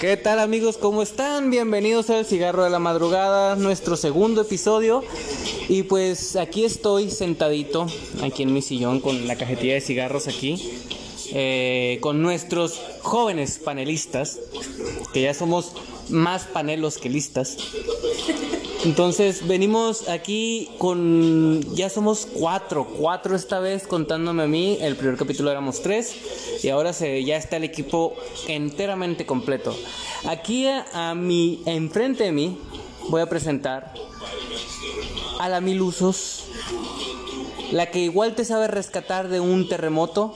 Que ¿Qué tal amigos? ¿Cómo están? Bienvenidos al Cigarro de la Madrugada, nuestro segundo episodio. Y pues aquí estoy sentadito, aquí en mi sillón, con la cajetilla de cigarros aquí, eh, con nuestros jóvenes panelistas, que ya somos más panelos que listas. Entonces venimos aquí con, ya somos cuatro, cuatro esta vez contándome a mí, el primer capítulo éramos tres y ahora se, ya está el equipo enteramente completo. Aquí a, a mi, enfrente de mí voy a presentar a la Mil Usos, la que igual te sabe rescatar de un terremoto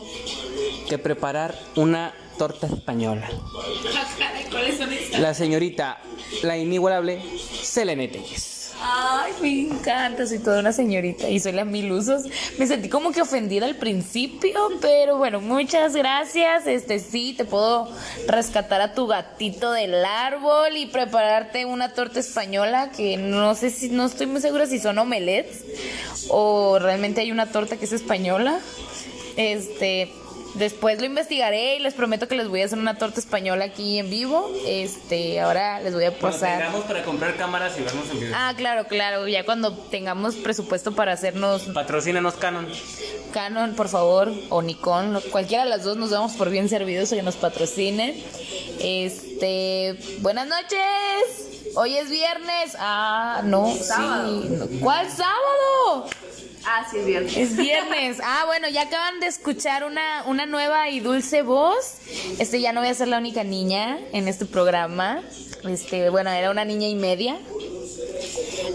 que preparar una torta española. La señorita, la inigualable Selene Telles. Ay, me encanta, soy toda una señorita y soy la mil usos. Me sentí como que ofendida al principio, pero bueno, muchas gracias. Este sí, te puedo rescatar a tu gatito del árbol y prepararte una torta española que no sé si, no estoy muy segura si son omelets o realmente hay una torta que es española. Este, después lo investigaré y les prometo que les voy a hacer una torta española aquí en vivo. Este, ahora les voy a pasar. para comprar cámaras y vernos en video. Ah, claro, claro. Ya cuando tengamos presupuesto para hacernos Patrocínanos Canon. Canon, por favor, o Nikon, cualquiera de las dos nos damos por bien servidos o que nos patrocinen. Este, buenas noches. Hoy es viernes. Ah, no, Sábado. sí. no. ¿Cuál sábado? Ah, sí, es viernes. Es viernes. Ah, bueno, ya acaban de escuchar una, una nueva y dulce voz. Este, ya no voy a ser la única niña en este programa. Este, bueno, era una niña y media.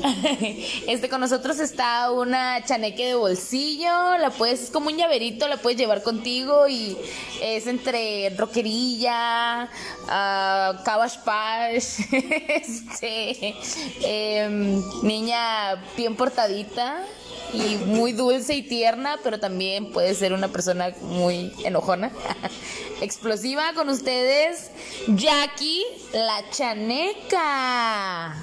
Este, con nosotros está una chaneque de bolsillo, la puedes, es como un llaverito, la puedes llevar contigo y es entre rockerilla, ah, cabash este, em, niña bien portadita y muy dulce y tierna, pero también puede ser una persona muy enojona. Explosiva con ustedes, Jackie la Chaneca.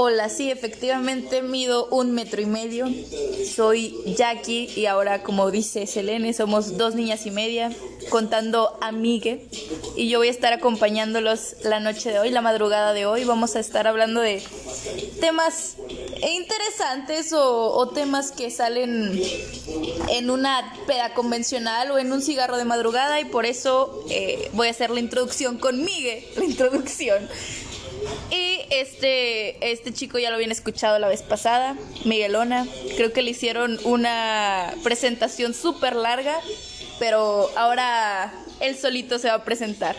Hola, sí, efectivamente mido un metro y medio. Soy Jackie y ahora, como dice Selene, somos dos niñas y media contando amigue. Y yo voy a estar acompañándolos la noche de hoy, la madrugada de hoy. Vamos a estar hablando de temas interesantes o, o temas que salen en una peda convencional o en un cigarro de madrugada y por eso eh, voy a hacer la introducción con Migue, la introducción. Y este, este chico ya lo habían escuchado la vez pasada, Miguelona. Creo que le hicieron una presentación súper larga, pero ahora él solito se va a presentar.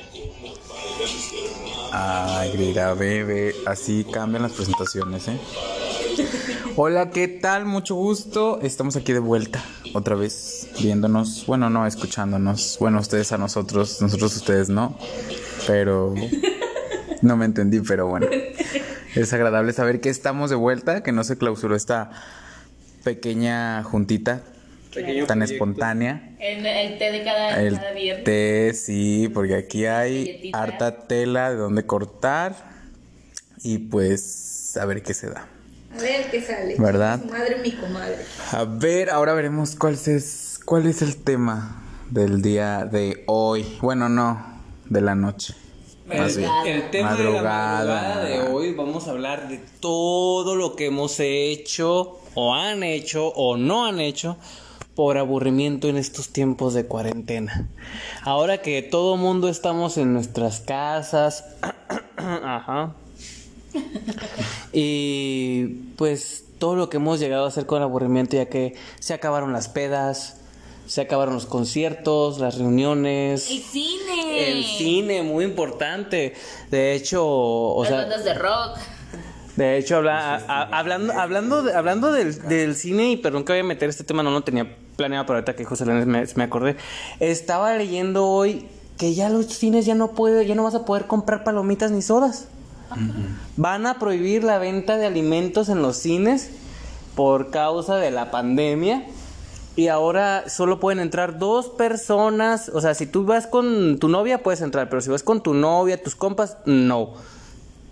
Ay, grita, bebé. Así cambian las presentaciones, ¿eh? Hola, ¿qué tal? Mucho gusto. Estamos aquí de vuelta, otra vez, viéndonos. Bueno, no, escuchándonos. Bueno, ustedes a nosotros, nosotros ustedes no. Pero. No me entendí, pero bueno. Es agradable saber que estamos de vuelta, que no se clausuró esta pequeña juntita Pequeño tan proyecto. espontánea. El, el té de cada, El cada viernes. té, sí, porque aquí hay harta tela de donde cortar y pues a ver qué se da. A ver qué sale. ¿Verdad? Madre mi comadre. A ver, ahora veremos cuál es, cuál es el tema del día de hoy. Bueno, no, de la noche. Bien. El tema de la madrugada de hoy vamos a hablar de todo lo que hemos hecho o han hecho o no han hecho por aburrimiento en estos tiempos de cuarentena. Ahora que todo mundo estamos en nuestras casas, ajá. Y pues todo lo que hemos llegado a hacer con aburrimiento ya que se acabaron las pedas, se acabaron los conciertos, las reuniones. El cine. El cine, muy importante. De hecho, o Las sea, bandas de rock. de hecho, habla- a- a- hablando, hablando, de- hablando del, del cine, y perdón que voy a meter este tema, no lo tenía planeado, pero ahorita que José León me, me acordé. Estaba leyendo hoy que ya los cines ya no puede, ya no vas a poder comprar palomitas ni sodas. Van a prohibir la venta de alimentos en los cines por causa de la pandemia. Y ahora solo pueden entrar dos personas. O sea, si tú vas con tu novia, puedes entrar. Pero si vas con tu novia, tus compas, no.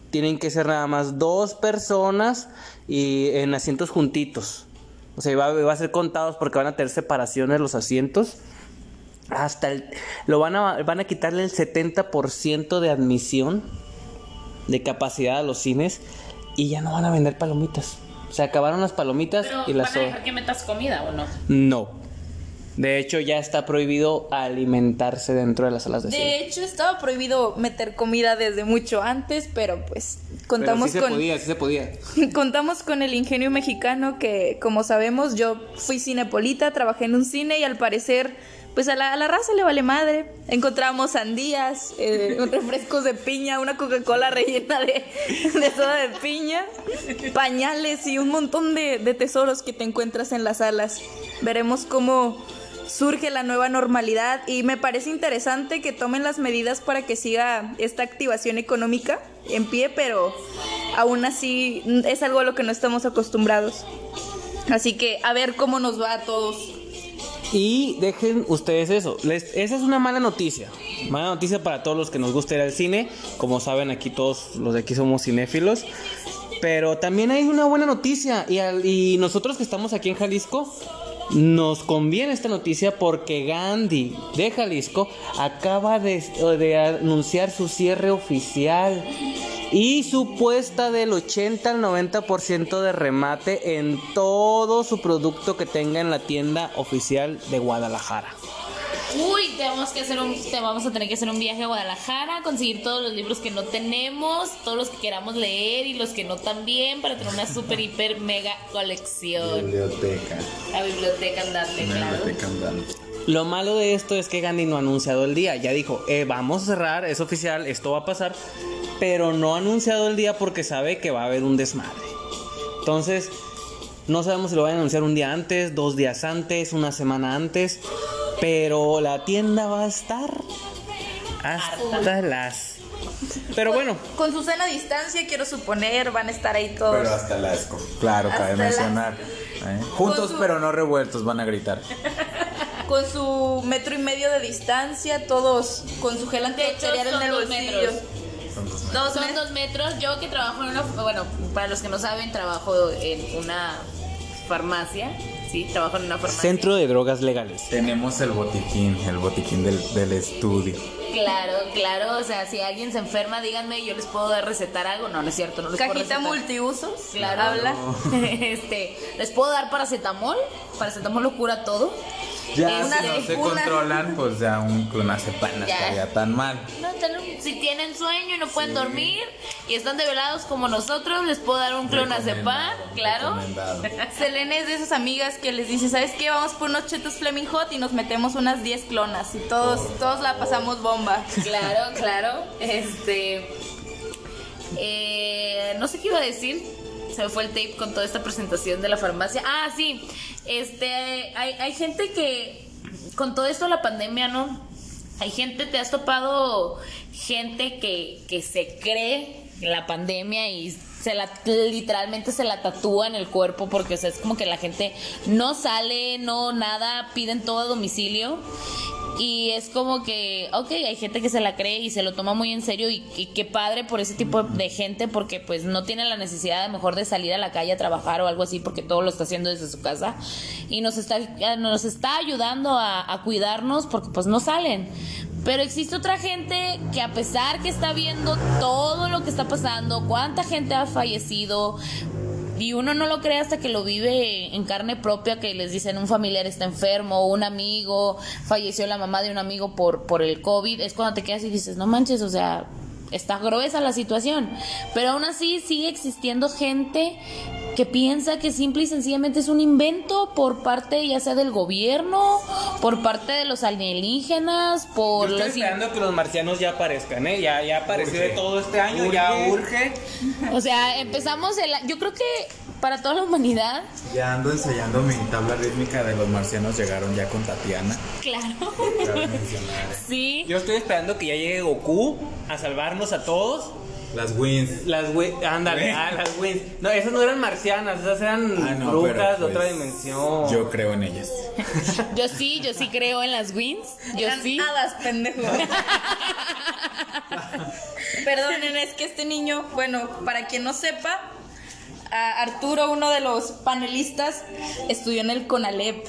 tienen que ser nada más dos personas y en asientos juntitos. O sea, va, va a ser contados porque van a tener separaciones los asientos. Hasta el, lo van a, van a quitarle el 70% de admisión de capacidad a los cines y ya no van a vender palomitas. Se acabaron las palomitas Pero y las van a dejar que metas comida o no. no. De hecho, ya está prohibido alimentarse dentro de las salas de, cine. De hecho, estaba prohibido meter comida desde mucho antes, pero pues contamos Pero sí con se podía, sí se podía. contamos con el ingenio mexicano que, como sabemos, yo fui cinepolita, trabajé en un cine y al parecer, pues a la, raza le vale madre. Encontramos sandías, eh, refrescos de piña, una Coca-Cola rellena de, de soda de piña, pañales y un montón de, de tesoros que te encuentras en las salas. Veremos cómo surge la nueva normalidad y me parece interesante que tomen las medidas para que siga esta activación económica en pie, pero aún así es algo a lo que no estamos acostumbrados. Así que a ver cómo nos va a todos. Y dejen ustedes eso. Esa es una mala noticia. Mala noticia para todos los que nos gusta ir al cine. Como saben, aquí todos los de aquí somos cinéfilos. Pero también hay una buena noticia. Y, nosotros que estamos aquí en Jalisco, nos conviene esta noticia porque Gandhi de Jalisco acaba de anunciar su cierre oficial. Y su puesta del 80 al 90% de remate en todo su producto que tenga en la tienda oficial de Guadalajara. Uy, tenemos que hacer un, te vamos a tener que hacer un viaje a Guadalajara, conseguir todos los libros que no tenemos, todos los que queramos leer y los que no también, para tener una super, hiper, mega colección. Biblioteca. La biblioteca andante, claro. Biblioteca andante. Lo malo de esto es que Gandhi no ha anunciado el día. Ya dijo, eh, vamos a cerrar, es oficial, esto va a pasar. Pero no ha anunciado el día porque sabe que va a haber un desmadre. Entonces, no sabemos si lo van a anunciar un día antes, dos días antes, una semana antes. Pero la tienda va a estar hasta las... Pero bueno, Con su sana distancia, quiero suponer, van a estar ahí todos. Pero hasta la esco. Claro, cabe Hasta la- mencionar. ¿eh? Juntos su- pero no revueltos van a gritar. Con su metro y medio de distancia, todos con su gel antibacterial en el dos bolsillo. dos metros. Dos Son dos metros. Yo que trabajo en una, bueno, para los que no saben, trabajo en una farmacia, sí, trabajo en una farmacia. centro de drogas legales. Tenemos el botiquín, el botiquín del, del estudio. Claro, claro, o sea, si alguien se enferma, díganme, yo les puedo dar recetar algo. No, no es cierto, no les puedo Cajita multiusos. Claro. Habla. Este, les puedo dar paracetamol. Paracetamol lo cura todo. Ya si no se una- controlan, pues ya un clonazepam no estaría tan mal. No, si tienen sueño y no pueden dormir y están develados como nosotros, les puedo dar un clonazepam, claro. Selene es de esas amigas que les dice, ¿sabes qué? Vamos por unos chetos Fleming Hot y nos metemos unas 10 clonas y todos, todos la pasamos bomba. Claro, claro. Este. eh, no sé qué iba a decir. Se me fue el tape con toda esta presentación de la farmacia. Ah, sí. Este. Hay, hay gente que. Con todo esto de la pandemia, ¿no? Hay gente, te has topado gente que, que se cree en la pandemia y se la literalmente se la tatúa en el cuerpo porque o sea, es como que la gente no sale, no nada, piden todo a domicilio y es como que, ok, hay gente que se la cree y se lo toma muy en serio y, y qué padre por ese tipo de gente porque pues no tiene la necesidad a lo mejor de salir a la calle a trabajar o algo así porque todo lo está haciendo desde su casa y nos está, nos está ayudando a, a cuidarnos porque pues no salen. Pero existe otra gente que a pesar que está viendo todo lo que está pasando, cuánta gente ha fallecido, y uno no lo cree hasta que lo vive en carne propia, que les dicen un familiar está enfermo, un amigo, falleció la mamá de un amigo por, por el COVID, es cuando te quedas y dices, no manches, o sea, está gruesa la situación. Pero aún así sigue existiendo gente que piensa que simple y sencillamente es un invento por parte ya sea del gobierno, por parte de los alienígenas, por Yo estoy los... esperando que los marcianos ya aparezcan, ¿eh? Ya, ya apareció de todo este año, ya urge. O sea, empezamos el... Yo creo que para toda la humanidad, Ya ando ensayando mi tabla rítmica de los marcianos. Llegaron ya con Tatiana. claro, mencionar. sí. Yo estoy esperando que ya llegue Goku a salvarnos a todos. Las wins. Las we ándale, ah, las wins. No, esas no eran marcianas, esas eran Ah, no, brujas de otra pues, dimensión. Yo creo en ellas. Yo sí, yo sí creo en las wins. Yo Eran sí. hadas, pendejo. Perdonen, es que este niño, bueno, para quien no sepa, Arturo, uno de los panelistas, estudió en el CONALEP.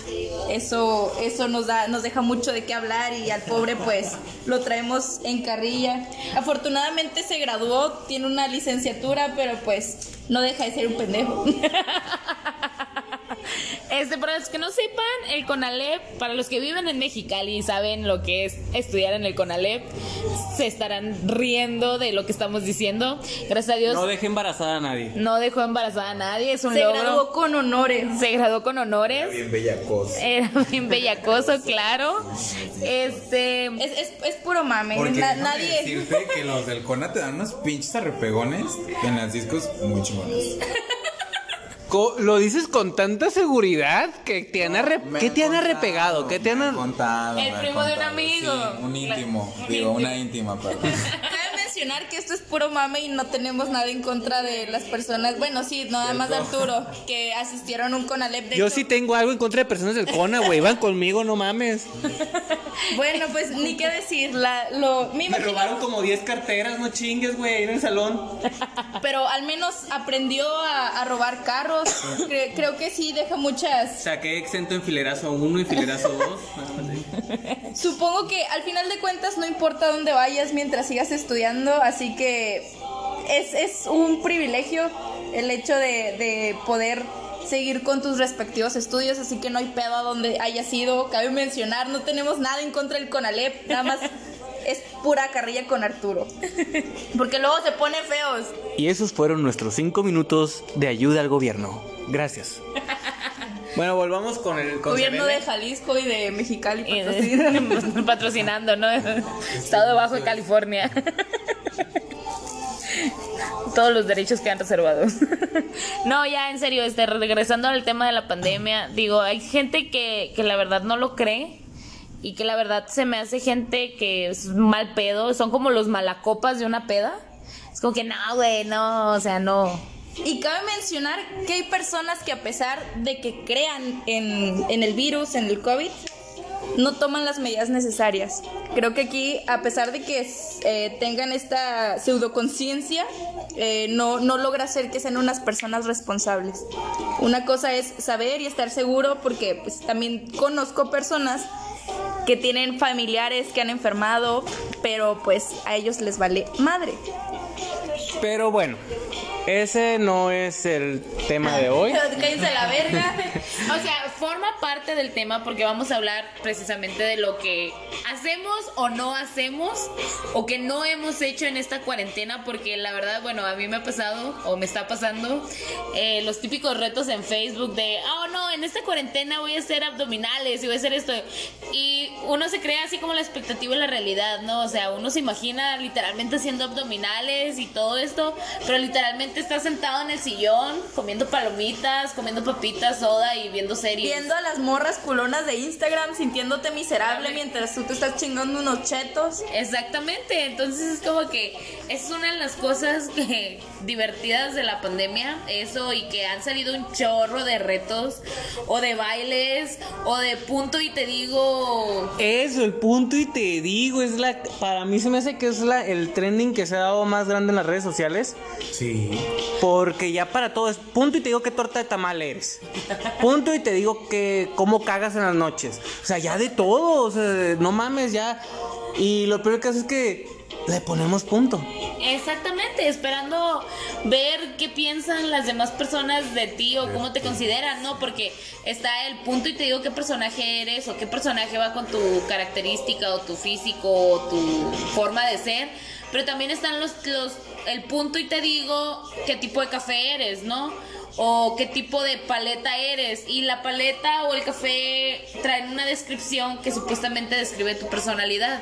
Eso, eso nos da, nos deja mucho de qué hablar y al pobre pues lo traemos en carrilla. Afortunadamente se graduó, tiene una licenciatura, pero pues no deja de ser un pendejo. Este, para los que no sepan, el CONALEP, para los que viven en Mexicali y saben lo que es estudiar en el CONALEP, se estarán riendo de lo que estamos diciendo. Gracias a Dios, No no, deje embarazada a nadie. dejó embarazada a nadie, es un Se logro. graduó con honores. Se graduó con honores. Bien bellacos. Era bien bellacoso, claro. Este. Es, es, es puro mame. Porque na- nadie. decirte que los del Cona te dan unos pinches arrepegones en las discos muy chingones. Co- Lo dices con tanta seguridad que te han, arre- Me ¿qué te han contado, arrepegado? ¿Qué te han contado, El primo de un amigo. Sí, un íntimo. Digo, íntimo. una íntima, perdón. Mencionar que esto es puro mame y no tenemos nada en contra de las personas. Bueno, sí, nada más de Arturo, que asistieron a un CONALEP. De Yo hecho, sí tengo algo en contra de personas del CONA, güey. Van conmigo, no mames. Bueno, pues ni qué decir. La, lo, me Me robaron como 10 carteras, no chingues, güey, en el salón. pero al menos aprendió a, a robar carros. Cre- creo que sí deja muchas. Saqué exento en filerazo 1 y filerazo 2. Supongo que al final de cuentas no importa dónde vayas mientras sigas estudiando, así que es, es un privilegio el hecho de, de poder seguir con tus respectivos estudios, así que no hay pedo a donde hayas ido. Cabe mencionar, no tenemos nada en contra del CONALEP, nada más es pura carrilla con Arturo. Porque luego se pone feos. Y esos fueron nuestros 5 minutos de ayuda al gobierno. Gracias. Bueno, volvamos con el con Gobierno de. Jalisco y de Mexicali patrocinando, ¿no? Estado Bajo de California. Todos los derechos quedan reservados. No, ya en serio, este, regresando al tema de la pandemia, digo, hay gente que, que la verdad no lo cree y que la verdad se me hace gente que es mal pedo, son como los malacopas de una peda. Es como que no, güey, no, o sea, no. Y cabe mencionar que hay personas que a pesar de que crean en, en el virus, en el COVID, no toman las medidas necesarias. Creo que aquí, a pesar de que eh, tengan esta pseudoconciencia, eh, no, no logra hacer que sean unas personas responsables. Una cosa es saber y estar seguro, porque pues, también conozco personas que tienen familiares que han enfermado, pero pues a ellos les vale madre. Pero bueno, ese no es el tema de hoy. Cállense la verga. O sea, forma parte del tema porque vamos a hablar precisamente de lo que hacemos o no hacemos o que no hemos hecho en esta cuarentena porque la verdad, bueno, a mí me ha pasado o me está pasando eh, los típicos retos en Facebook de, oh no, en esta cuarentena voy a hacer abdominales y voy a hacer esto. Y uno se crea así como la expectativa y la realidad, ¿no? O sea, uno se imagina literalmente haciendo abdominales y todo esto, pero literalmente está sentado en el sillón comiendo palomitas, comiendo papitas, soda y viendo series. Viendo a las morras culonas de Instagram sintiéndote miserable mientras tú te estás chingando unos chetos. Exactamente, entonces es como que es una de las cosas que, divertidas de la pandemia, eso y que han salido un chorro de retos o de bailes o de punto y te digo Eso, el punto y te digo, es la para mí se me hace que es la el trending que se ha dado más grande en las redes sociales, Sí. porque ya para todo es punto y te digo qué torta de tamal eres. Punto y te digo que cómo cagas en las noches. O sea, ya de todo, o sea, no mames ya. Y lo peor que hace es que le ponemos punto. Exactamente, esperando ver qué piensan las demás personas de ti o cómo te consideran, ¿no? Porque está el punto y te digo qué personaje eres o qué personaje va con tu característica o tu físico o tu forma de ser, pero también están los, los el punto y te digo qué tipo de café eres, ¿no? O qué tipo de paleta eres. Y la paleta o el café traen una descripción que supuestamente describe tu personalidad.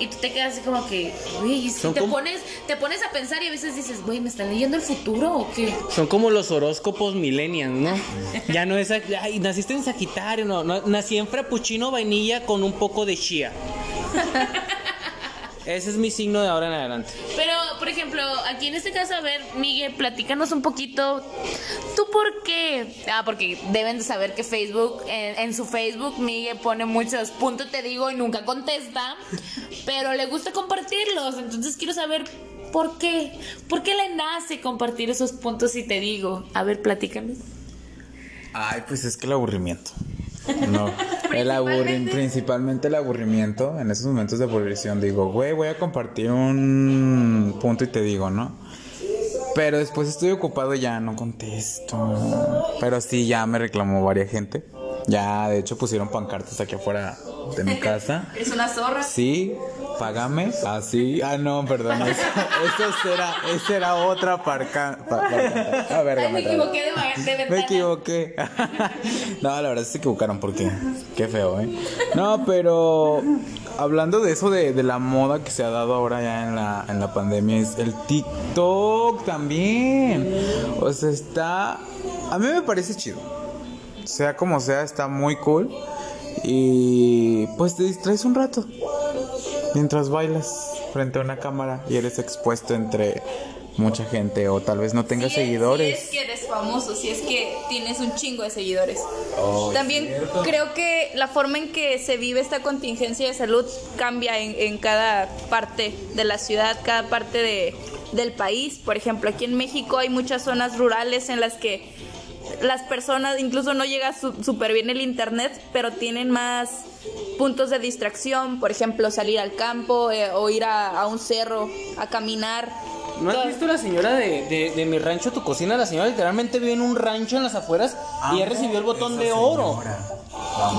Y tú te quedas así como que, güey, si te como- pones, te pones a pensar y a veces dices, güey, ¿me están leyendo el futuro o qué? Son como los horóscopos millennials, ¿no? Ya no es, ay, naciste en Sagitario, no, no, nací en frappuccino vainilla con un poco de chía. Ese es mi signo de ahora en adelante. Pero, por ejemplo, aquí en este caso, a ver, Miguel, platícanos un poquito. ¿Tú por qué? Ah, porque deben de saber que Facebook, en, en su Facebook, Miguel pone muchos puntos, te digo, y nunca contesta. Pero le gusta compartirlos. Entonces quiero saber ¿por qué? ¿Por qué le nace compartir esos puntos y te digo? A ver, platícame. Ay, pues es que el aburrimiento. No, el aburrimiento, principalmente el aburrimiento en esos momentos de aburrición. Digo, güey, voy a compartir un punto y te digo, ¿no? Pero después estoy ocupado ya no contesto. Pero sí, ya me reclamó varias gente. Ya, de hecho, pusieron pancartas aquí afuera de mi casa. Es una zorra. Sí, págame. Así. Ah, no, perdón. Eso, eso era, esa era otra parca. pa- parca- A ver, Ay, me equivoqué de, de ventana. me equivoqué. no, la verdad se equivocaron porque qué feo, ¿eh? No, pero hablando de eso de, de la moda que se ha dado ahora ya en la, en la pandemia, es el TikTok también. O sea, está... A mí me parece chido. Sea como sea, está muy cool. Y pues te distraes un rato. Mientras bailas frente a una cámara y eres expuesto entre mucha gente o tal vez no tengas seguidores. Si es que eres famoso, si es que tienes un chingo de seguidores. Oh, También creo que la forma en que se vive esta contingencia de salud cambia en, en cada parte de la ciudad, cada parte de, del país. Por ejemplo, aquí en México hay muchas zonas rurales en las que las personas incluso no llega su- súper bien el internet, pero tienen más puntos de distracción, por ejemplo, salir al campo eh, o ir a, a un cerro a caminar. ¿No has Todo- visto la señora de, de, de mi rancho, tu cocina? La señora literalmente vive en un rancho en las afueras y ya recibió el botón de oro.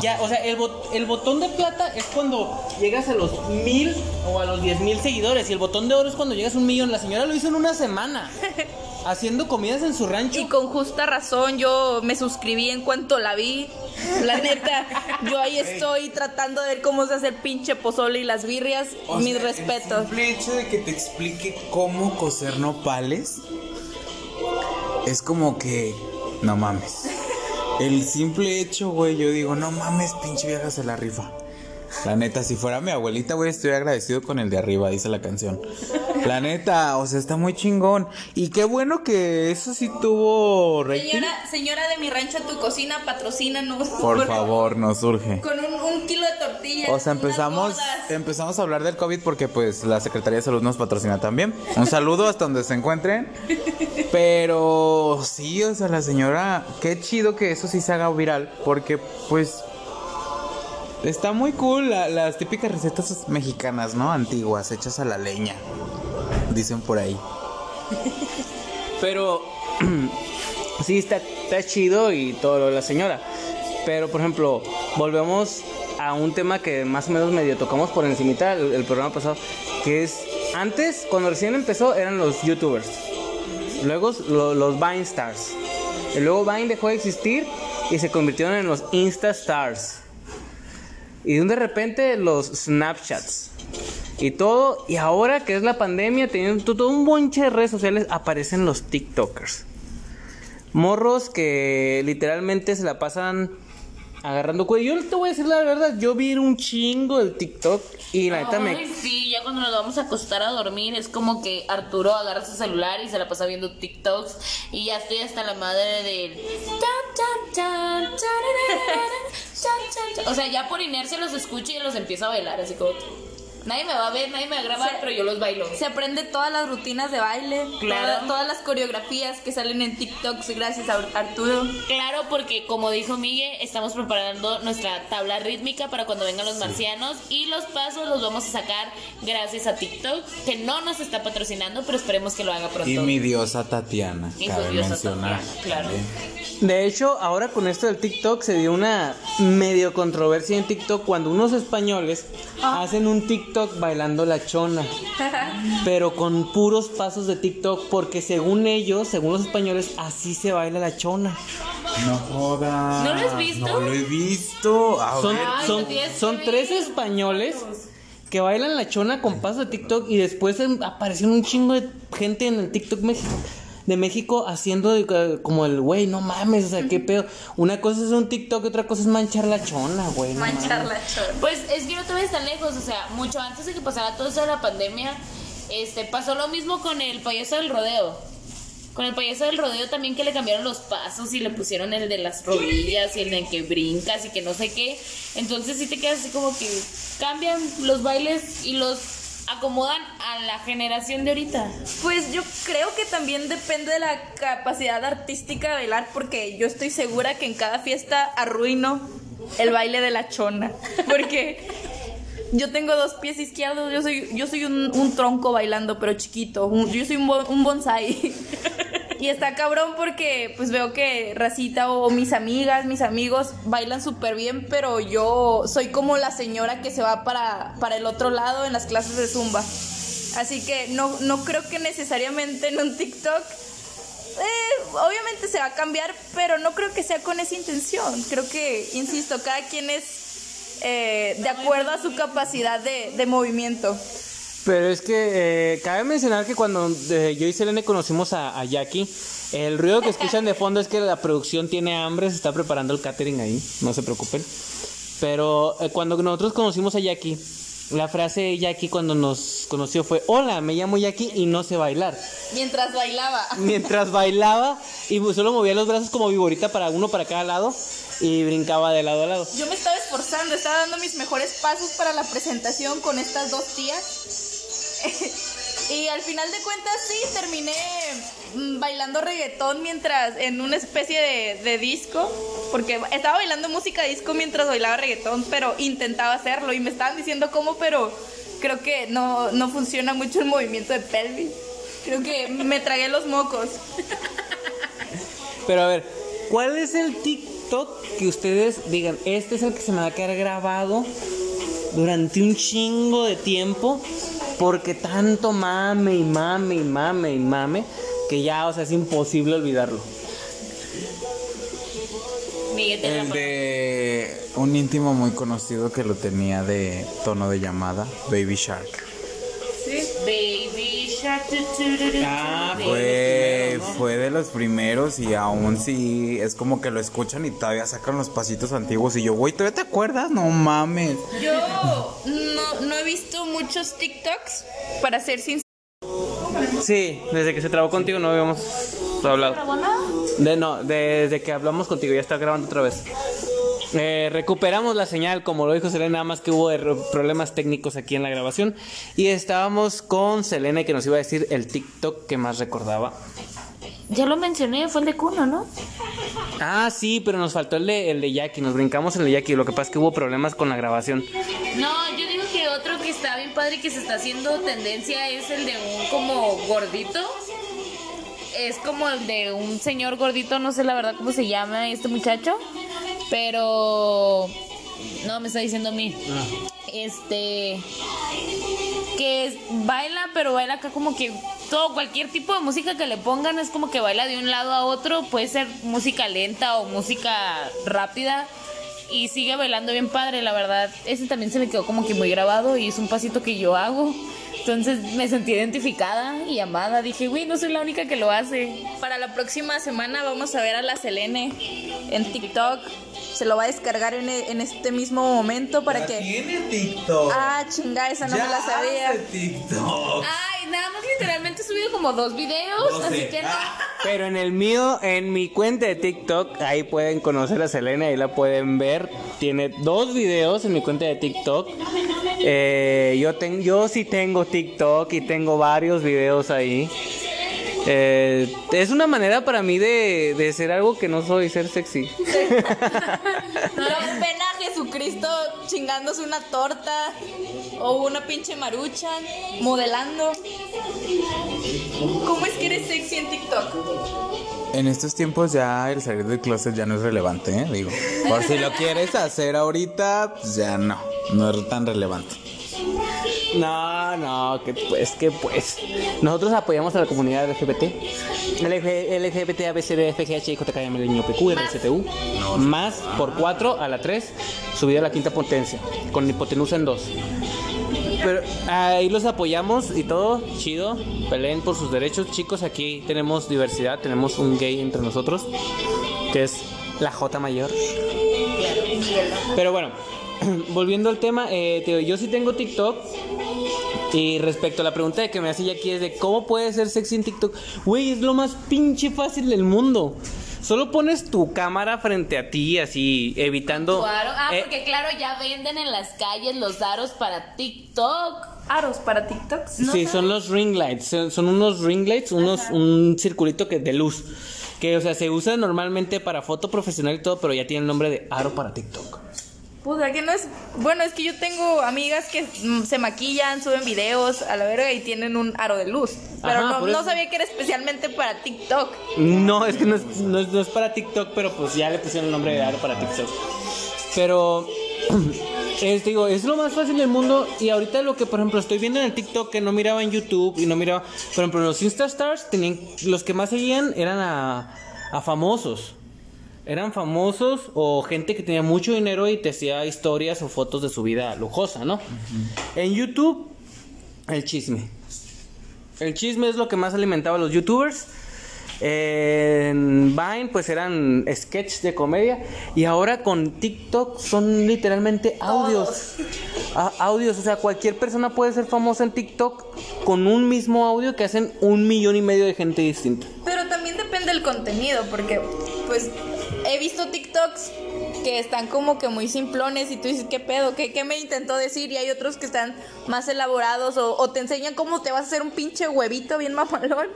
Ya, o sea, el, bot- el botón de plata es cuando llegas a los mil o a los diez mil seguidores y el botón de oro es cuando llegas a un millón. La señora lo hizo en una semana, haciendo comidas en su rancho. Y con justa razón yo me suscribí en cuanto la vi. La neta, yo ahí estoy tratando de ver cómo se hace el pinche pozole y las birrias. O Mis sea, respetos. El simple hecho de que te explique cómo coser nopales es como que no mames. El simple hecho, güey, yo digo, no mames, pinche vieja se la rifa. La neta, si fuera mi abuelita, güey, estoy agradecido con el de arriba, dice la canción. La neta, o sea, está muy chingón. Y qué bueno que eso sí tuvo rating. Señora, señora de mi rancho tu cocina, patrocínanos. Por favor, nos surge. Con un, un kilo de tortillas. O sea, empezamos, empezamos a hablar del COVID porque pues la Secretaría de Salud nos patrocina también. Un saludo hasta donde se encuentren. Pero sí, o sea, la señora, qué chido que eso sí se haga viral porque pues está muy cool la- las típicas recetas mexicanas, ¿no? Antiguas, hechas a la leña. Dicen por ahí. Pero sí está, chido y todo lo de la señora. Pero por ejemplo, volvemos a un tema que más o menos medio tocamos por encimita el, programa pasado, que es antes, cuando recién empezó, eran los youtubers. Luego lo- los Vine Stars. Luego Vine dejó de existir y se convirtieron en los Insta Stars. Y de repente los Snapchats. Y todo, y ahora que es la pandemia, teniendo todo un bonche de redes sociales, aparecen los TikTokers. Morros que literalmente se la pasan agarrando cuello. Yo te voy a decir la verdad, yo vi un chingo del TikTok y la neta me... Sí, ya cuando nos vamos a acostar a dormir es como que Arturo agarra su celular y se la pasa viendo TikToks y ya estoy hasta la madre del... O sea, ya por inercia los escucho y los empiezo a bailar, así como... Nadie me va a ver, nadie me va a grabar, Sí. pero yo los bailo. Se aprende todas las rutinas de baile, Claro. toda- todas las coreografías que salen en TikToks gracias a Arturo. Claro, porque como dijo Miguel, estamos preparando nuestra tabla rítmica para cuando vengan los marcianos y los pasos los vamos a sacar gracias a TikTok, que no nos está patrocinando, pero esperemos que lo haga pronto. Y mi diosa Tatiana, Y cabe diosa mencionar. Tatiana, claro. De hecho, ahora con esto del TikTok se dio una medio controversia en TikTok cuando unos españoles hacen un TikTok bailando la chona, pero con puros pasos de TikTok, porque según ellos, según los españoles, así se baila la chona. No jodas. ¿No lo has visto? No lo he visto. A Son, ver. Ay, tres españoles que bailan la chona con pasos de TikTok y después aparecieron un chingo de gente en el TikTok México. De México haciendo de- como el güey, no mames, o sea, qué pedo. Una cosa es un TikTok y otra cosa es manchar la chona, güey. no Manchar mames. la chora. Pues es que no te ves tan lejos, o sea, mucho antes de que pasara todo eso de la pandemia, este, pasó lo mismo con el payaso del rodeo. Con el payaso del rodeo también que le cambiaron los pasos y le pusieron el de las rodillas y el de que brincas y que no sé qué. Entonces sí te quedas así como que cambian los bailes y los acomodan a la generación de ahorita? Pues yo creo que también depende de la capacidad artística de bailar, porque yo estoy segura que en cada fiesta arruino el baile de la chona. Porque yo tengo dos pies izquierdos, yo soy, yo soy un, tronco bailando, pero chiquito. yo soy un, un bonsai. Y está cabrón porque pues veo que Racita o mis amigas, mis amigos bailan súper bien, pero yo soy como la señora que se va para, para el otro lado en las clases de zumba. Así que no, no creo que necesariamente en un TikTok eh, obviamente se va a cambiar, pero no creo que sea con esa intención. Creo que, insisto, cada quien es eh, de acuerdo a su capacidad de, de movimiento. Pero es que eh, cabe mencionar que cuando eh, yo y Selene conocimos a, a Jackie, el ruido que escuchan de fondo es que la producción tiene hambre, se está preparando el catering ahí, no se preocupen. Pero eh, cuando nosotros conocimos a Jackie, la frase de Jackie cuando nos conoció fue, hola, me llamo Jackie y no sé bailar. Mientras bailaba. Mientras bailaba y solo movía los brazos como viborita para uno para cada lado y brincaba de lado a lado. Yo me estaba esforzando, estaba dando mis mejores pasos para la presentación con estas dos tías. y al final de cuentas sí, terminé mm, bailando reggaetón mientras en una especie de, disco. Porque estaba bailando música disco mientras bailaba reggaetón, pero intentaba hacerlo y me estaban diciendo cómo, pero creo que no, no funciona mucho el movimiento de pelvis. Creo que me tragué los mocos. Pero a ver, ¿cuál es el TikTok que ustedes digan, este es el que se me va a quedar grabado durante un chingo de tiempo? Porque tanto mame y mame y mame y mame que ya, o sea, es imposible olvidarlo. El de un íntimo muy conocido que lo tenía de tono de llamada, Baby Shark. Baby Ah, Fue, fue de los primeros y aún sí es como que lo escuchan y todavía sacan los pasitos antiguos y yo, güey, ¿todavía te acuerdas? No mames. Yo no, no he visto muchos TikToks, para ser sincera. Sí, desde que se trabó contigo no habíamos hablado. De, no, desde que hablamos contigo, ya está grabando otra vez. Eh, recuperamos la señal, como lo dijo Selena, nada más que hubo problemas técnicos aquí en la grabación. Y estábamos con Selena que nos iba a decir el TikTok que más recordaba. Ya lo mencioné, fue el de Kuno, ¿no? Ah, sí, pero nos faltó el de, el de Jackie, nos brincamos el de Jackie. Lo que pasa es que hubo problemas con la grabación. No, yo digo que otro que está bien padre y que se está haciendo tendencia es el de un como gordito. Es como el de un señor gordito, no sé la verdad cómo se llama este muchacho, pero no me está diciendo a mí. Este que baila, pero baila acá como que todo cualquier tipo de música que le pongan es como que baila de un lado a otro, puede ser música lenta o música rápida y sigue bailando bien padre, la verdad. Ese también se me quedó como que muy grabado y es un pasito que yo hago. Entonces me sentí identificada y amada. Dije, güey, no soy la única que lo hace. Para la próxima semana vamos a ver a la Selene en TikTok. Se lo va a descargar en, e- en este mismo momento para que... Tiene TikTok. Ah, chinga, esa no me la sabía. TikTok. Ay, nada más literalmente he subido como dos videos, así que no. Pero en el mío, en mi cuenta de TikTok, ahí pueden conocer a Selena, ahí la pueden ver. Tiene dos videos en mi cuenta de TikTok. Eh, yo, ten- yo sí tengo TikTok y tengo varios videos ahí. Eh, es una manera para mí de, de ser algo que no soy, ser sexy. No, ven a Jesucristo chingándose una torta o una pinche marucha, modelando. ¿Cómo es que eres sexy en TikTok? En estos tiempos ya el salir del closet ya no es relevante, ¿eh? Digo, por si lo quieres hacer ahorita, pues ya no, no es tan relevante. No, no, que pues, que pues. Nosotros apoyamos a la comunidad LGBT. LG LGBT, ABCD, FGH, JKM, PQ, RCTU. Más por 4 a la 3, subido a la quinta potencia. Con hipotenusa en 2. Pero ahí los apoyamos y todo, chido. Peleen por sus derechos. Chicos, aquí tenemos diversidad, tenemos un gay entre nosotros, que es la J mayor. Pero bueno, volviendo al tema, eh, yo sí tengo TikTok. Y respecto a la pregunta de que me hace aquí es de cómo puede ser sexy en TikTok, güey, es lo más pinche fácil del mundo. Solo pones tu cámara frente a ti, así, evitando. Tu aro. Ah, eh, porque claro, ya venden en las calles los aros para TikTok. Aros para TikTok. sí, son los ring lights. Son, son unos ring lights, unos, un circulito que de luz. Que, o sea, se usa normalmente para foto profesional y todo, pero ya tiene el nombre de aro para TikTok. Puta, que no es. Bueno, es que yo tengo amigas que mm, se maquillan, suben videos a la verga y tienen un aro de luz. Pero Ajá, no, sabía que era especialmente para TikTok. No, es que no es, no es- no es para TikTok, pero pues ya le pusieron el nombre de aro para TikTok. Pero, es, digo, es lo más fácil del mundo. Y ahorita lo que, por ejemplo, estoy viendo en el TikTok que no miraba en YouTube y no miraba. Por ejemplo, los Insta Stars tenían. Los que más seguían eran a, a famosos. Eran famosos o gente que tenía mucho dinero y te hacía historias o fotos de su vida lujosa, ¿no? En YouTube, el chisme. El chisme es lo que más alimentaba a los youtubers. En Vine, pues eran sketches de comedia. Y ahora con TikTok son literalmente audios. A- audios, o sea, cualquier persona puede ser famosa en TikTok con un mismo audio que hacen un millón y medio de gente distinta. Pero también depende del contenido, porque pues he visto TikToks que están como que muy simplones y tú dices, ¿qué pedo? ¿Qué, qué me intentó decir? Y hay otros que están más elaborados o, o te enseñan cómo te vas a hacer un pinche huevito bien mamalón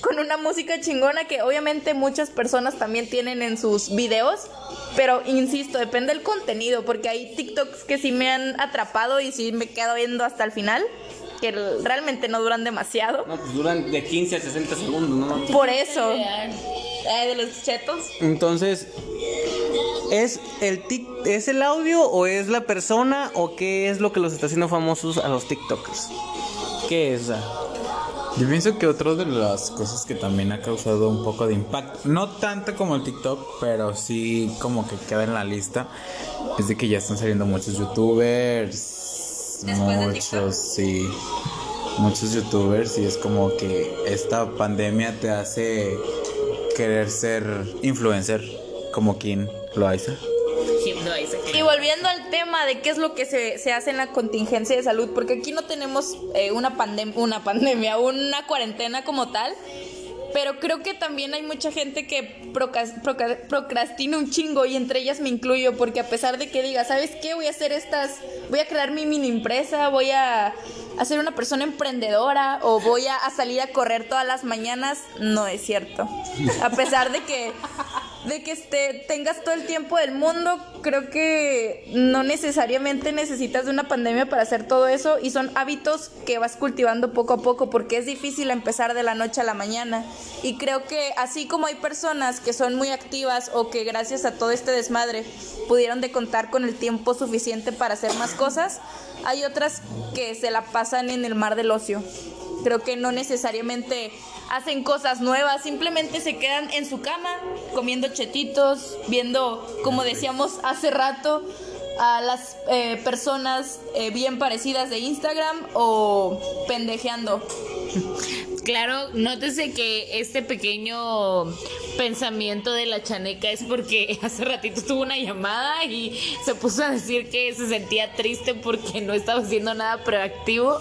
con una música chingona que obviamente muchas personas también tienen en sus videos. Pero insisto, depende del contenido, porque hay TikToks que sí me han atrapado y sí me quedo viendo hasta el final, que realmente no duran demasiado. No, pues duran de 15 a 60 segundos, ¿no? Por eso. Eh, de los chetos. Entonces, ¿es el tic es el audio o es la persona o qué es lo que los está haciendo famosos a los TikTokers? ¿Qué es? Yo pienso que otra de las cosas que también ha causado un poco de impacto, no tanto como el TikTok, pero sí como que queda en la lista, es de que ya están saliendo muchos youtubers, Después muchos, sí, muchos youtubers y es como que esta pandemia te hace querer ser influencer como Kim Loaiza. Y volviendo al tema de qué es lo que se, se hace en la contingencia de salud, porque aquí no tenemos eh, una, pandem una pandemia, una cuarentena como tal, pero creo que también hay mucha gente que procrastina un chingo y entre ellas me incluyo, porque a pesar de que diga, ¿sabes qué? Voy a hacer estas, voy a crear mi mini empresa, voy a, a ser una persona emprendedora o voy a salir a correr todas las mañanas, no es cierto. A pesar de que de que este, tengas todo el tiempo del mundo, creo que no necesariamente necesitas de una pandemia para hacer todo eso y son hábitos que vas cultivando poco a poco porque es difícil empezar de la noche a la mañana y creo que así como hay personas que son muy activas o que gracias a todo este desmadre pudieron de contar con el tiempo suficiente para hacer más cosas, hay otras que se la pasan en el mar del ocio. Creo que no necesariamente hacen cosas nuevas, simplemente se quedan en su cama comiendo chetitos, viendo, como decíamos hace rato, a las eh, personas eh, bien parecidas de Instagram o pendejeando. Claro, nótese que este pequeño pensamiento de la chaneca es porque hace ratito tuvo una llamada y se puso a decir que se sentía triste porque no estaba haciendo nada proactivo.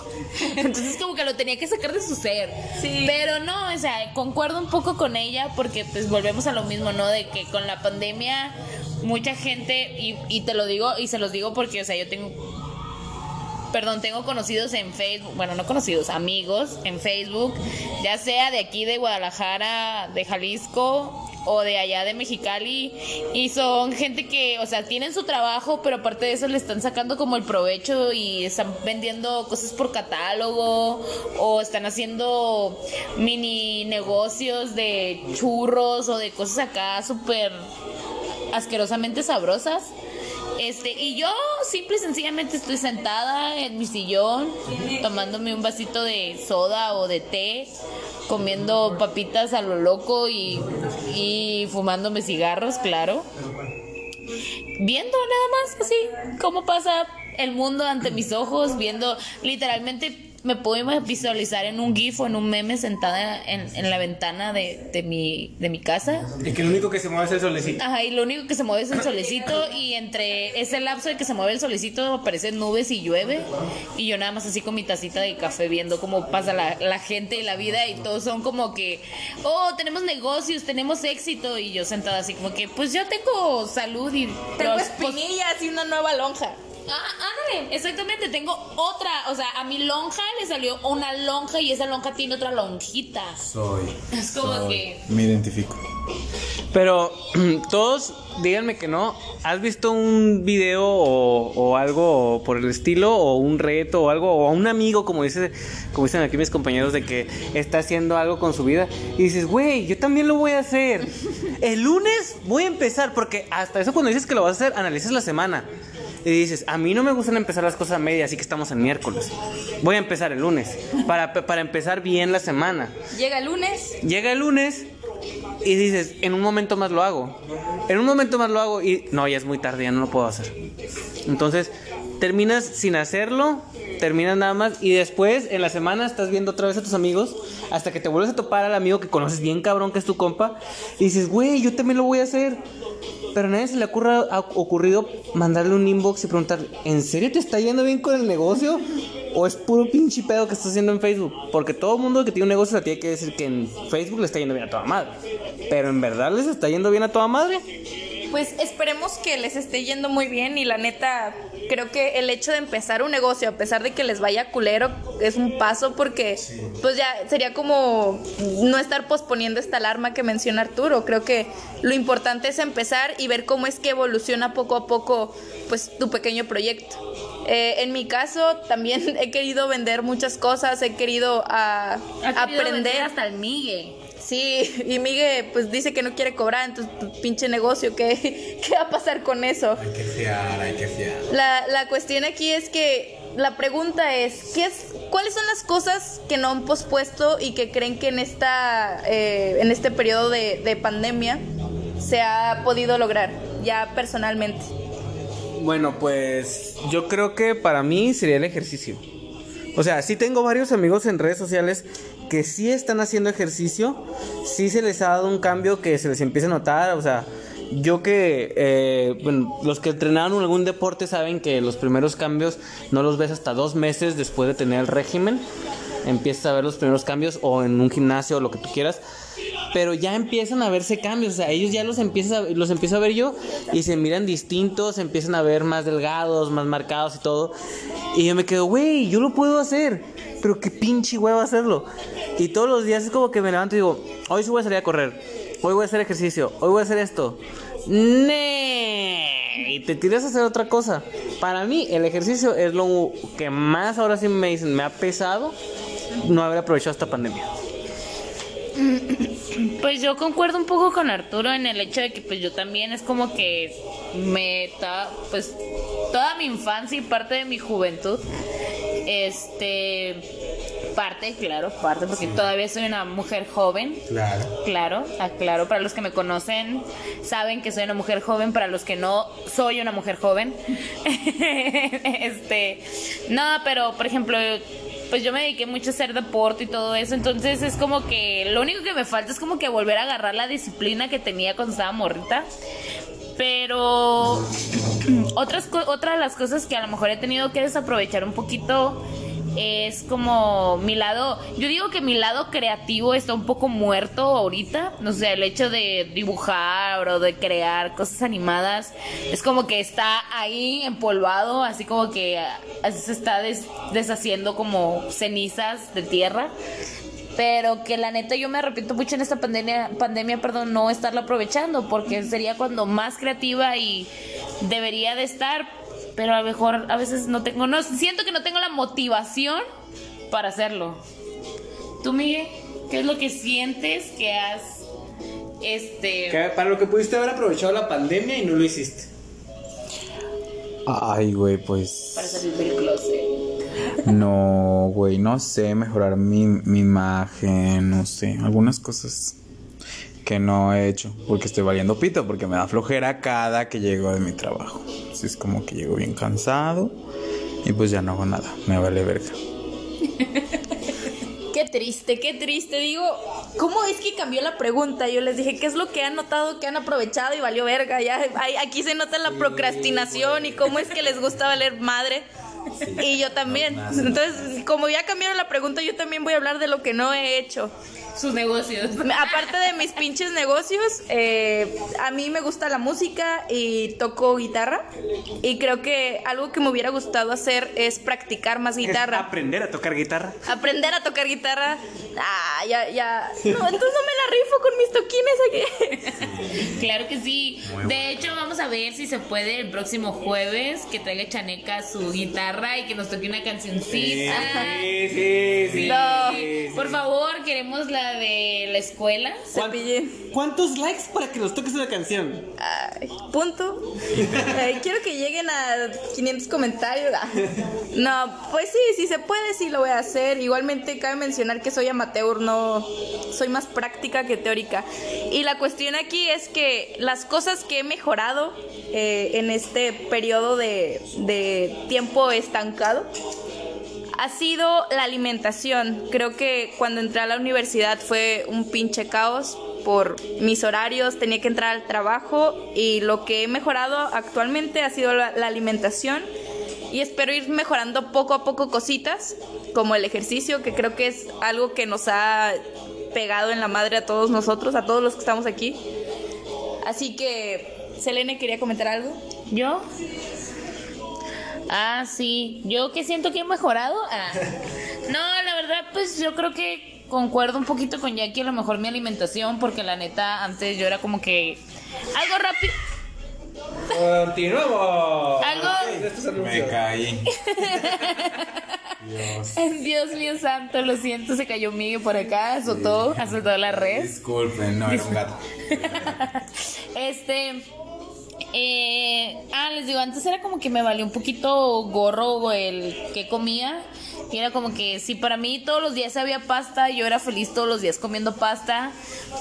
Entonces como que lo tenía que sacar de su ser. Sí. Pero no, o sea, concuerdo un poco con ella porque pues volvemos a lo mismo, ¿no? De que con la pandemia mucha gente, y, y te lo digo y se los digo porque, o sea, yo tengo perdón, tengo conocidos en Facebook, bueno, no conocidos, amigos en Facebook, ya sea de aquí de Guadalajara, de Jalisco o de allá de Mexicali y son gente que, o sea, tienen su trabajo, pero aparte de eso le están sacando como el provecho y están vendiendo cosas por catálogo o están haciendo mini negocios de churros o de cosas acá súper asquerosamente sabrosas. Este, y yo simple y sencillamente estoy sentada en mi sillón, tomándome un vasito de soda o de té, comiendo papitas a lo loco y, y fumándome cigarros, claro. Viendo nada más así cómo pasa el mundo ante mis ojos, viendo literalmente me puedo visualizar en un GIF o en un meme sentada en, en la ventana de, de, mi, de mi casa. Y que lo único que se mueve es el solecito. Ajá, y lo único que se mueve es el solecito y entre ese lapso de que se mueve el solecito aparecen nubes y llueve y yo nada más así con mi tacita de café viendo cómo pasa la, la gente y la vida y todos son como que, oh, tenemos negocios, tenemos éxito y yo sentada así como que, pues yo tengo salud y... Tengo espinillas y una nueva lonja. Ah, ándale, exactamente, tengo otra, o sea, a mi lonja le salió una lonja y esa lonja tiene otra lonjita. Soy. Es como que... Me identifico. Pero todos, díganme que no. ¿Has visto un video o, o algo por el estilo? O un reto o algo? O a un amigo, como, dice, como dicen aquí mis compañeros, de que está haciendo algo con su vida. Y dices, güey, yo también lo voy a hacer. El lunes voy a empezar. Porque hasta eso cuando dices que lo vas a hacer, analizas la semana. Y dices, a mí no me gustan empezar las cosas a media, así que estamos en miércoles. Voy a empezar el lunes. Para, para empezar bien la semana. Llega el lunes, Llega el lunes y dices, en un momento más lo hago. En un momento más lo hago y no, ya es muy tarde, ya no lo puedo hacer. Entonces, terminas sin hacerlo, terminas nada más y después en la semana estás viendo otra vez a tus amigos hasta que te vuelves a topar al amigo que conoces bien cabrón que es tu compa y dices, güey, yo también lo voy a hacer. Pero a nadie se le ocurra, ha ocurrido mandarle un inbox y preguntar, ¿en serio te está yendo bien con el negocio? ¿O es puro pinche pedo que estás haciendo en Facebook? Porque todo el mundo que tiene un negocio le tiene que decir que en Facebook le está yendo bien a toda madre. Pero en verdad les está yendo bien a toda madre. Pues esperemos que les esté yendo muy bien y la neta creo que el hecho de empezar un negocio a pesar de que les vaya culero es un paso porque pues ya sería como no estar posponiendo esta alarma que menciona Arturo. Creo que lo importante es empezar y ver cómo es que evoluciona poco a poco pues tu pequeño proyecto. Eh, en mi caso también he querido vender muchas cosas, he querido Ha querido vender aprender. hasta el migue. Sí, y Migue pues dice que no quiere cobrar, entonces pues, pinche negocio, ¿qué, ¿qué va a pasar con eso? Hay que fiar, hay que fiar. La, la cuestión aquí es que la pregunta es, ¿qué es, ¿cuáles son las cosas que no han pospuesto y que creen que en, esta, eh, en este periodo de, de pandemia se ha podido lograr ya personalmente? Bueno, pues yo creo que para mí sería el ejercicio. O sea, sí tengo varios amigos en redes sociales que sí están haciendo ejercicio, sí se les ha dado un cambio que se les empieza a notar, o sea, yo que, eh, bueno, los que entrenaron algún deporte saben que los primeros cambios no los ves hasta dos meses después de tener el régimen, empiezas a ver los primeros cambios o en un gimnasio o lo que tú quieras, pero ya empiezan a verse cambios, o sea, ellos ya los empiezo a, los empiezo a ver yo y se miran distintos, empiezan a ver más delgados, más marcados y todo. Y yo me quedo, güey, yo lo puedo hacer, pero qué pinche huevo hacerlo. Y todos los días es como que me levanto y digo, hoy sí voy a salir a correr, hoy voy a hacer ejercicio, hoy voy a hacer esto. ¡Nee! Y te tiras a hacer otra cosa. Para mí, el ejercicio es lo que más ahora sí me dicen, me ha pesado no haber aprovechado esta pandemia. Pues yo concuerdo un poco con Arturo en el hecho de que pues yo también es como que me ta- pues toda mi infancia y parte de mi juventud este parte, claro, parte porque todavía soy una mujer joven. Claro. Claro, aclaro, para los que me conocen saben que soy una mujer joven, para los que no soy una mujer joven. este, no, pero por ejemplo, pues yo me dediqué mucho a hacer deporte y todo eso, entonces es como que lo único que me falta es como que volver a agarrar la disciplina que tenía cuando estaba morrita. Pero otras otra de las cosas que a lo mejor he tenido que desaprovechar un poquito es como mi lado, yo digo que mi lado creativo está un poco muerto ahorita, no sé, el hecho de dibujar o de crear cosas animadas es como que está ahí empolvado, así como que ah, se está des- deshaciendo como cenizas de tierra. Pero que la neta yo me arrepiento mucho en esta pandemia, pandemia, perdón, no estarla aprovechando, porque sería cuando más creativa y debería de estar, pero a lo mejor a veces no tengo, no, siento que no tengo la motivación para hacerlo. Tú, Miguel, ¿qué es lo que sientes que has, este... Que para lo que pudiste haber aprovechado la pandemia y no lo hiciste. Ay, güey, pues. para salir del closet? No, güey, no sé, mejorar mi, mi imagen, no sé, algunas cosas que no he hecho, porque estoy valiendo pito, porque me da flojera cada que llego de mi trabajo. Así es como que llego bien cansado y pues ya no hago nada, me vale verga. Qué triste, qué triste. Digo, ¿cómo es que cambió la pregunta? Yo les dije, ¿qué es lo que han notado, que han aprovechado y valió verga? Ya, ay, aquí se nota la procrastinación y cómo es que les gusta valer madre. Y yo también. Entonces, como ya cambiaron la pregunta, yo también voy a hablar de lo que no he hecho. Sus negocios. Aparte de mis pinches negocios, eh, a mí me gusta la música y toco guitarra. Y creo que algo que me hubiera gustado hacer es practicar más guitarra. Aprender a tocar guitarra. Aprender a tocar guitarra. Ah, ya, ya. No, entonces no me la rifo con mis toquines aquí. Claro que sí. De hecho, vamos a ver si se puede el próximo jueves que traiga Chaneca su guitarra y que nos toque una cancioncita. Sí, sí, sí. No. Por favor, queremos la de la escuela. Cepillín. ¿Cuántos likes para que nos toques una canción? Ay, punto. Eh, quiero que lleguen a 500 comentarios. Ah. No, pues sí, si se puede, sí lo voy a hacer. Igualmente cabe mencionar que soy amateur, no soy más práctica que teórica. Y la cuestión aquí es que las cosas que he mejorado eh, en este periodo de, de tiempo estancado ha sido la alimentación. Creo que cuando entré a la universidad fue un pinche caos por mis horarios, tenía que entrar al trabajo y lo que he mejorado actualmente ha sido la, alimentación y espero ir mejorando poco a poco cositas como el ejercicio, que creo que es algo que nos ha pegado en la madre a todos nosotros, a todos los que estamos aquí. Así que, Selene, quería comentar algo. ¿Yo? Ah, sí. ¿Yo que siento que he mejorado? Ah. No, la verdad, pues yo creo que concuerdo un poquito con Jackie a lo mejor mi alimentación, porque la neta, antes yo era como que algo rápido. Continuamos. Algo- Me caí. Dios mío santo, lo siento, se cayó Miguel por acá, azotó, azotó la red. Disculpen, no era un gato. Este. Eh, ah, les digo, antes era como que me valía un poquito gorro el que comía. Y era como que si para mí todos los días había pasta, yo era feliz todos los días comiendo pasta.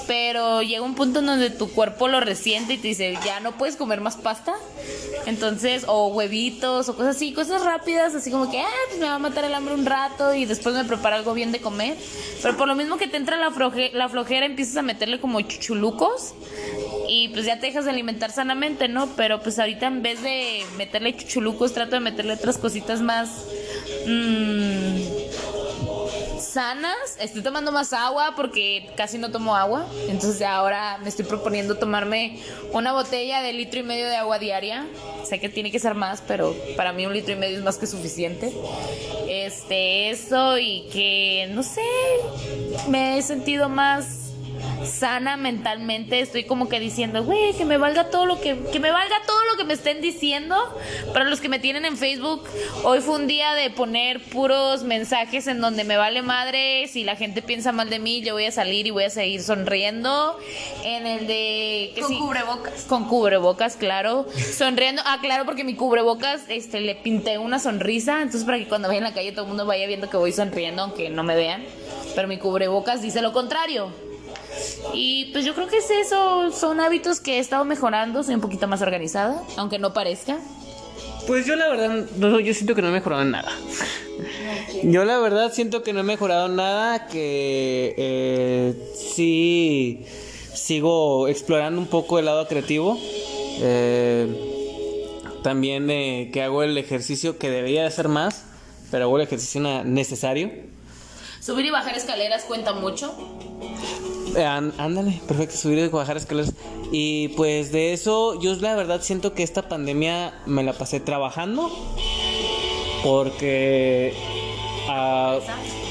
Pero llega un punto en donde tu cuerpo lo resiente y te dice, ya no puedes comer más pasta. Entonces, o huevitos o cosas así, cosas rápidas, así como que, ah, pues me va a matar el hambre un rato y después me preparo algo bien de comer. Pero por lo mismo que te entra la, floje- la flojera, empiezas a meterle como chuchulucos y pues ya te dejas de alimentar sanamente, ¿no? Pero pues ahorita en vez de meterle chuchulucos, trato de meterle otras cositas más mm, sanas. Estoy tomando más agua porque casi no tomo agua. Entonces ahora me estoy proponiendo tomarme una botella de litro y medio de agua diaria. Sé que tiene que ser más, pero para mí un litro y medio es más que suficiente. Este, eso y que, no sé, me he sentido más sana mentalmente, estoy como que diciendo, güey, que me valga todo lo que, que me valga todo lo que me estén diciendo. Para los que me tienen en Facebook, hoy fue un día de poner puros mensajes en donde me vale madre, si la gente piensa mal de mí, yo voy a salir y voy a seguir sonriendo. En el de que Con sí- cubrebocas. con cubrebocas, claro. Sonriendo. Ah, claro, porque mi cubrebocas este, le pinté una sonrisa. Entonces, para que cuando vaya en la calle todo el mundo vaya viendo que voy sonriendo, aunque no me vean. Pero mi cubrebocas dice lo contrario. Y pues yo creo que es eso. Son hábitos que he estado mejorando. Soy un poquito más organizada, aunque no parezca. Pues yo la verdad, no, yo siento que no he mejorado en nada. Yo la verdad siento que no he mejorado nada, que eh, sí sigo explorando un poco el lado creativo. Eh, también eh, que hago el ejercicio que debería de hacer más, pero hago el ejercicio necesario. Subir y bajar escaleras cuenta mucho. Eh, án- ándale, perfecto, subir y bajar escaleras. Y pues de eso, yo la verdad siento que esta pandemia me la pasé trabajando. Porque ah,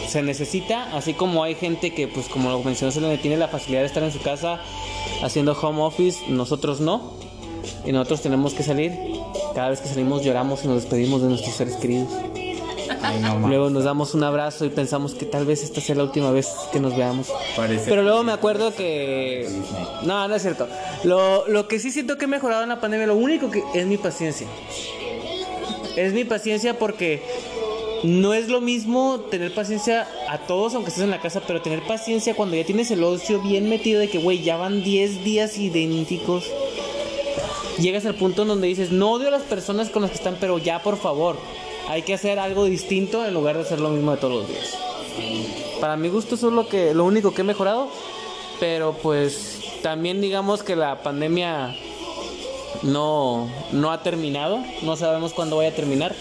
se necesita, así como hay gente que, pues como lo mencionó Selene, tiene la facilidad de estar en su casa haciendo home office, nosotros no. Y nosotros tenemos que salir. Cada vez que salimos lloramos y nos despedimos de nuestros seres queridos. No. Luego nos damos un abrazo y pensamos que tal vez esta sea la última vez que nos veamos. Parece Pero luego me acuerdo que... No, no es cierto. Lo, lo que sí siento que he mejorado en la pandemia, lo único que es mi paciencia. Es mi paciencia porque no es lo mismo tener paciencia a todos aunque estés en la casa, pero tener paciencia cuando ya tienes el ocio bien metido de que, güey, ya van 10 días idénticos. Llegas al punto en donde dices, no odio a las personas con las que están, pero ya, por favor. Hay que hacer algo distinto en lugar de hacer lo mismo de todos los días. Para mi gusto eso es lo que lo único que he mejorado, pero pues también digamos que la pandemia no no ha terminado, no sabemos cuándo vaya a terminar.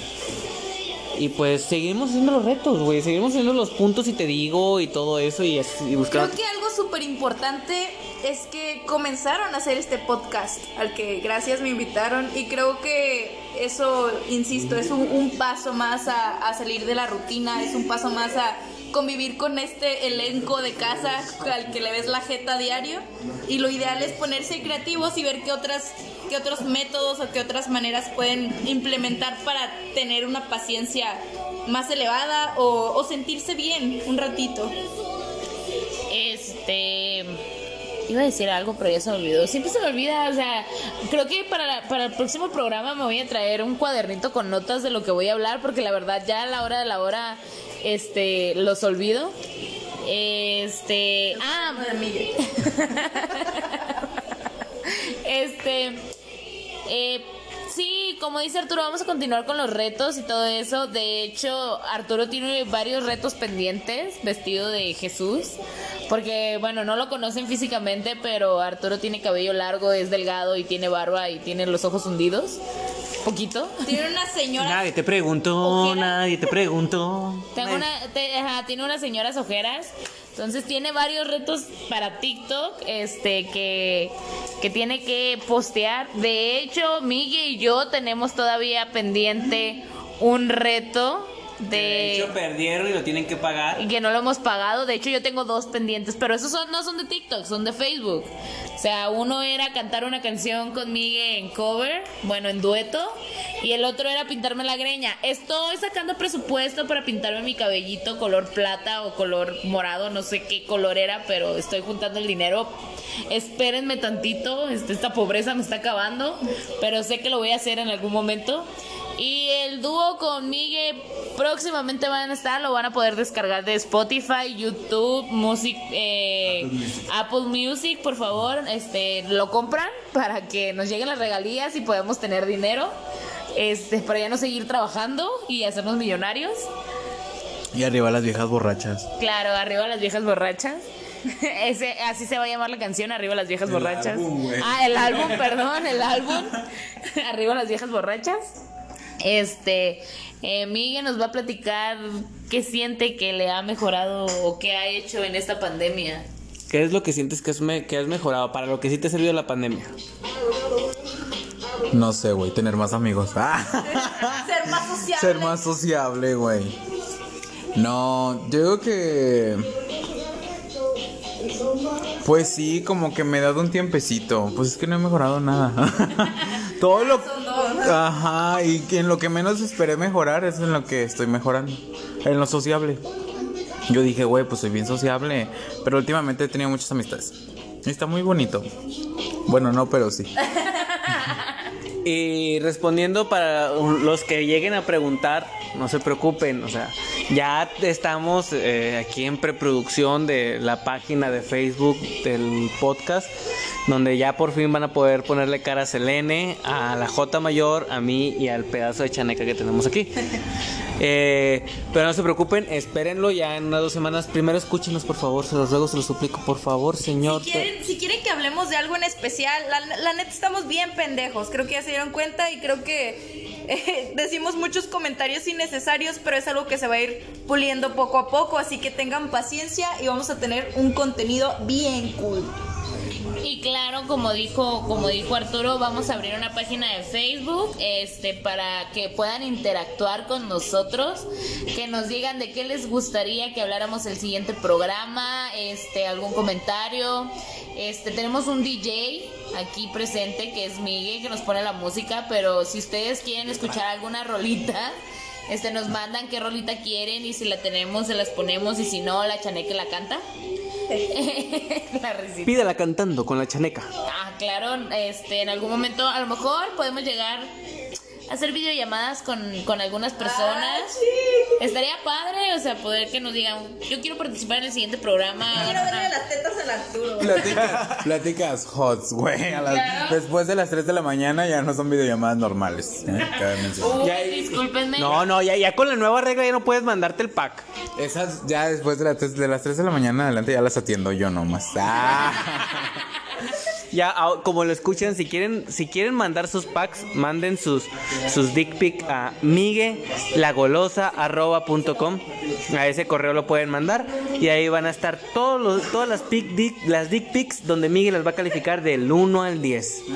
Y pues seguimos haciendo los retos, güey, seguimos haciendo los puntos y te digo y todo eso y, y buscar Creo que algo súper importante es que comenzaron a hacer este podcast al que gracias me invitaron y creo que eso, insisto, es un, paso más a, a salir de la rutina, es un paso más a convivir con este elenco de casa al que le ves la jeta diario y lo ideal es ponerse creativos y ver qué otras qué otros métodos o qué otras maneras pueden implementar para tener una paciencia más elevada o sentirse bien un ratito. Este. Iba a decir algo, pero ya se me olvidó. Siempre se me olvida, o sea, creo que para, la- para el próximo programa me voy a traer un cuadernito con notas de lo que voy a hablar, porque la verdad ya a la hora de la hora, este, los olvido. Este. Ah, Este. Eh, sí, como dice Arturo, vamos a continuar con los retos y todo eso. De hecho, Arturo tiene varios retos pendientes vestido de Jesús. Porque, bueno, no lo conocen físicamente, pero Arturo tiene cabello largo, es delgado y tiene barba y tiene los ojos hundidos. Poquito. Tiene una señora Nadie te preguntó, nadie te preguntó. Tengo una, te- ajá, tiene unas señoras ojeras. Entonces tiene varios retos para TikTok este, que, que tiene que postear. De hecho, Miguel y yo tenemos todavía pendiente un reto de... perdieron y lo tienen que pagar. y que no lo hemos pagado. De hecho, yo tengo dos pendientes, pero esos son, no son de TikTok, son de Facebook. O sea, uno era cantar una canción con Miguel en cover, bueno, en dueto, y el otro era pintarme la greña. Estoy sacando presupuesto para pintarme mi cabellito color plata o color morado, no sé qué color era, pero estoy juntando el dinero. Espérenme tantito, este, esta pobreza me está acabando, pero sé que lo voy a hacer en algún momento. Y el dúo con Miguel próximamente van a estar, lo van a poder descargar de Spotify, YouTube, Music, eh, Apple Music, por favor, este, lo compran para que nos lleguen las regalías y podamos tener dinero, este, para ya no seguir trabajando y hacernos millonarios. Y arriba las viejas borrachas. Claro, arriba las viejas borrachas. Ese, así se va a llamar la canción, Arriba las viejas El borrachas. álbum, ah, el álbum, perdón, el álbum. arriba las viejas borrachas. Este, eh, Miguel nos va a platicar qué siente que le ha mejorado o qué ha hecho en esta pandemia. ¿Qué es lo que sientes que, es me- que has mejorado? Para lo que sí te ha servido la pandemia. No sé, güey, tener más amigos. Ah. ser más sociable. Ser más sociable, güey. No, yo digo que. Pues sí, como que me he dado un tiempecito. Pues es que no he mejorado nada. Todo lo. Ajá, y en lo que menos esperé mejorar es en lo que estoy mejorando. En lo sociable. Yo dije, güey, pues soy bien sociable. Pero últimamente he tenido muchas amistades. Y está muy bonito. Bueno, no, pero sí. Y respondiendo para los que lleguen a preguntar, no se preocupen, o sea, ya estamos eh, aquí en preproducción de la página de Facebook del podcast, donde ya por fin van a poder ponerle cara a Selene, a la J mayor, a mí y al pedazo de chaneca que tenemos aquí. Eh, pero no se preocupen, espérenlo ya en unas dos semanas. Primero escúchenos, por favor, se los ruego, se los suplico, por favor, señor. Si quieren, si quieren que hablemos de algo en especial, la, la neta estamos bien pendejos. Creo que ya se dieron cuenta y creo que decimos muchos comentarios innecesarios, pero es algo que se va a ir puliendo poco a poco. Así que tengan paciencia y vamos a tener un contenido bien cool. Y claro, como dijo, como dijo Arturo, vamos a abrir una página de Facebook, este, para que puedan interactuar con nosotros, que nos digan de qué les gustaría que habláramos el siguiente programa, este, algún comentario. Este, tenemos un DJ aquí presente que es Miguel que nos pone la música, pero si ustedes quieren escuchar alguna rolita, este, nos mandan qué rolita quieren y si la tenemos se las ponemos y si no la chaneque la canta. la risita. Pídala cantando con la chaneca. Ah, claro, este, en algún momento a lo mejor podemos llegar hacer videollamadas con, con algunas personas. Estaría padre, o sea, poder que nos digan, yo quiero participar en el siguiente programa. Quiero verle las tetas al Arturo. Platicas, platicas hots, güey. Claro. Después de las 3 de la mañana ya no son videollamadas normales. ¿eh? Uy, Ya- discúlpenme. No, no, ya, ya con la nueva regla ya no puedes mandarte el pack. Esas ya después de, las tres- de las 3 de la mañana adelante ya las atiendo yo nomás. Ah. Ya, como lo escuchan, si quieren, si quieren mandar sus packs, manden sus, sus dick pic a miguelagolosa.com. A ese correo lo pueden mandar y ahí van a estar todos los, todas las, pic, dick, las dick pics donde Miguel las va a calificar del 1 al 10.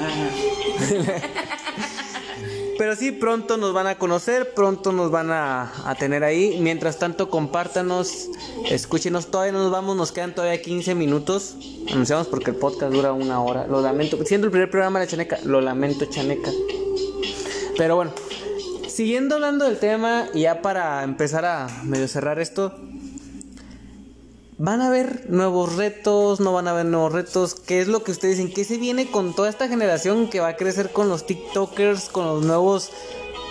Pero sí, pronto nos van a conocer, pronto nos van a, a tener ahí. Mientras tanto, compártanos, escúchenos. Todavía no nos vamos, nos quedan todavía 15 minutos. Anunciamos porque el podcast dura una hora. Lo lamento, siendo el primer programa de Chaneca, lo lamento, Chaneca. Pero bueno, siguiendo hablando del tema, ya para empezar a medio cerrar esto, ¿Van a haber nuevos retos? ¿No van a haber nuevos retos? ¿Qué es lo que ustedes dicen? ¿Qué se viene con toda esta generación que va a crecer con los TikTokers, con los nuevos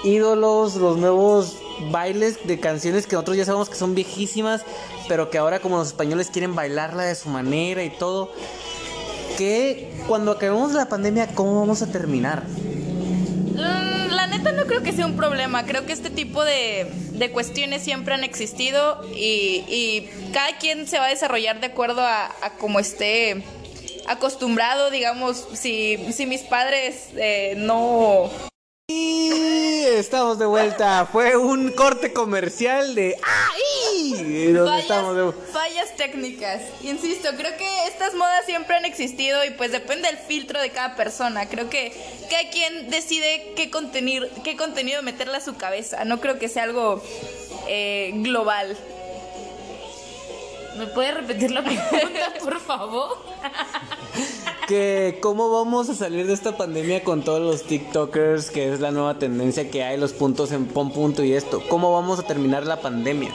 ídolos, los nuevos bailes de canciones que nosotros ya sabemos que son viejísimas, pero que ahora como los españoles quieren bailarla de su manera y todo? ¿Qué cuando acabemos la pandemia, cómo vamos a terminar? Mm, La neta no creo que sea un problema, creo que este tipo de, de cuestiones siempre han existido y, y cada quien se va a desarrollar de acuerdo a, a como esté acostumbrado, digamos, si, si mis padres eh, no... Estamos de vuelta. Fue un corte comercial de ¡Ay! Fallas, estamos de fallas técnicas. Insisto, creo que estas modas siempre han existido y pues depende del filtro de cada persona. Creo que cada quien decide qué contenido, qué contenido meterle a su cabeza. No creo que sea algo eh, global. ¿Me puede repetir la pregunta, por favor? que cómo vamos a salir de esta pandemia con todos los TikTokers, que es la nueva tendencia que hay, los puntos en pon punto y esto. ¿Cómo vamos a terminar la pandemia?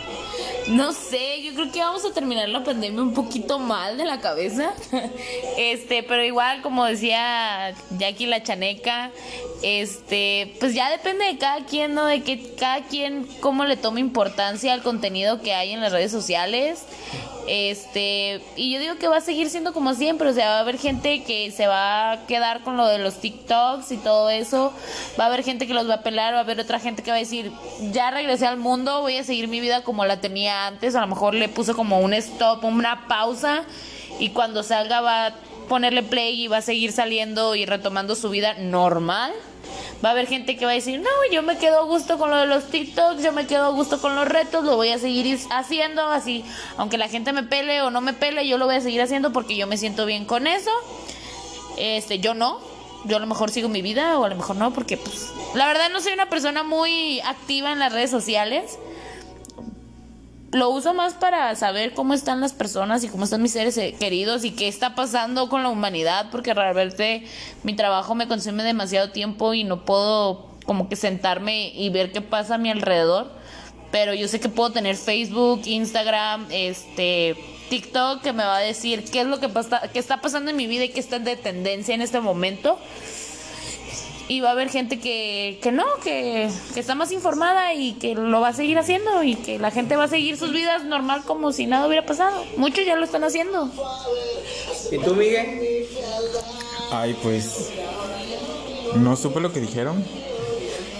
No sé, yo creo que vamos a terminar la pandemia un poquito mal de la cabeza. Este, pero igual, como decía Jackie la chaneca, este, pues ya depende de cada quien, ¿no? De que cada quien cómo le toma importancia al contenido que hay en las redes sociales. Este, y yo digo que va a seguir siendo como siempre, o sea, va a haber gente que se va a quedar con lo de los TikToks y todo eso, va a haber gente que los va a pelar, va a haber otra gente que va a decir, ya regresé al mundo, voy a seguir mi vida como la tenía antes, a lo mejor le puso como un stop, una pausa, y cuando salga va a ponerle play y va a seguir saliendo y retomando su vida normal. Va a haber gente que va a decir, no, yo me quedo a gusto con lo de los TikToks, yo me quedo a gusto con los retos, lo voy a seguir haciendo así, aunque la gente me pele o no me pele, yo lo voy a seguir haciendo porque yo me siento bien con eso. Este, yo no, yo a lo mejor sigo mi vida o a lo mejor no, porque pues la verdad no soy una persona muy activa en las redes sociales. Lo uso más para saber cómo están las personas y cómo están mis seres eh, queridos y qué está pasando con la humanidad, porque realmente mi trabajo me consume demasiado tiempo y no puedo como que sentarme y ver qué pasa a mi alrededor. Pero yo sé que puedo tener Facebook, Instagram, este, TikTok que me va a decir qué es lo que pasa, qué está pasando en mi vida y qué está de tendencia en este momento. Y va a haber gente que, que no, que, que está más informada y que lo va a seguir haciendo y que la gente va a seguir sus vidas normal como si nada hubiera pasado. Muchos ya lo están haciendo. ¿Y tú, Miguel? Ay, pues. No supe lo que dijeron.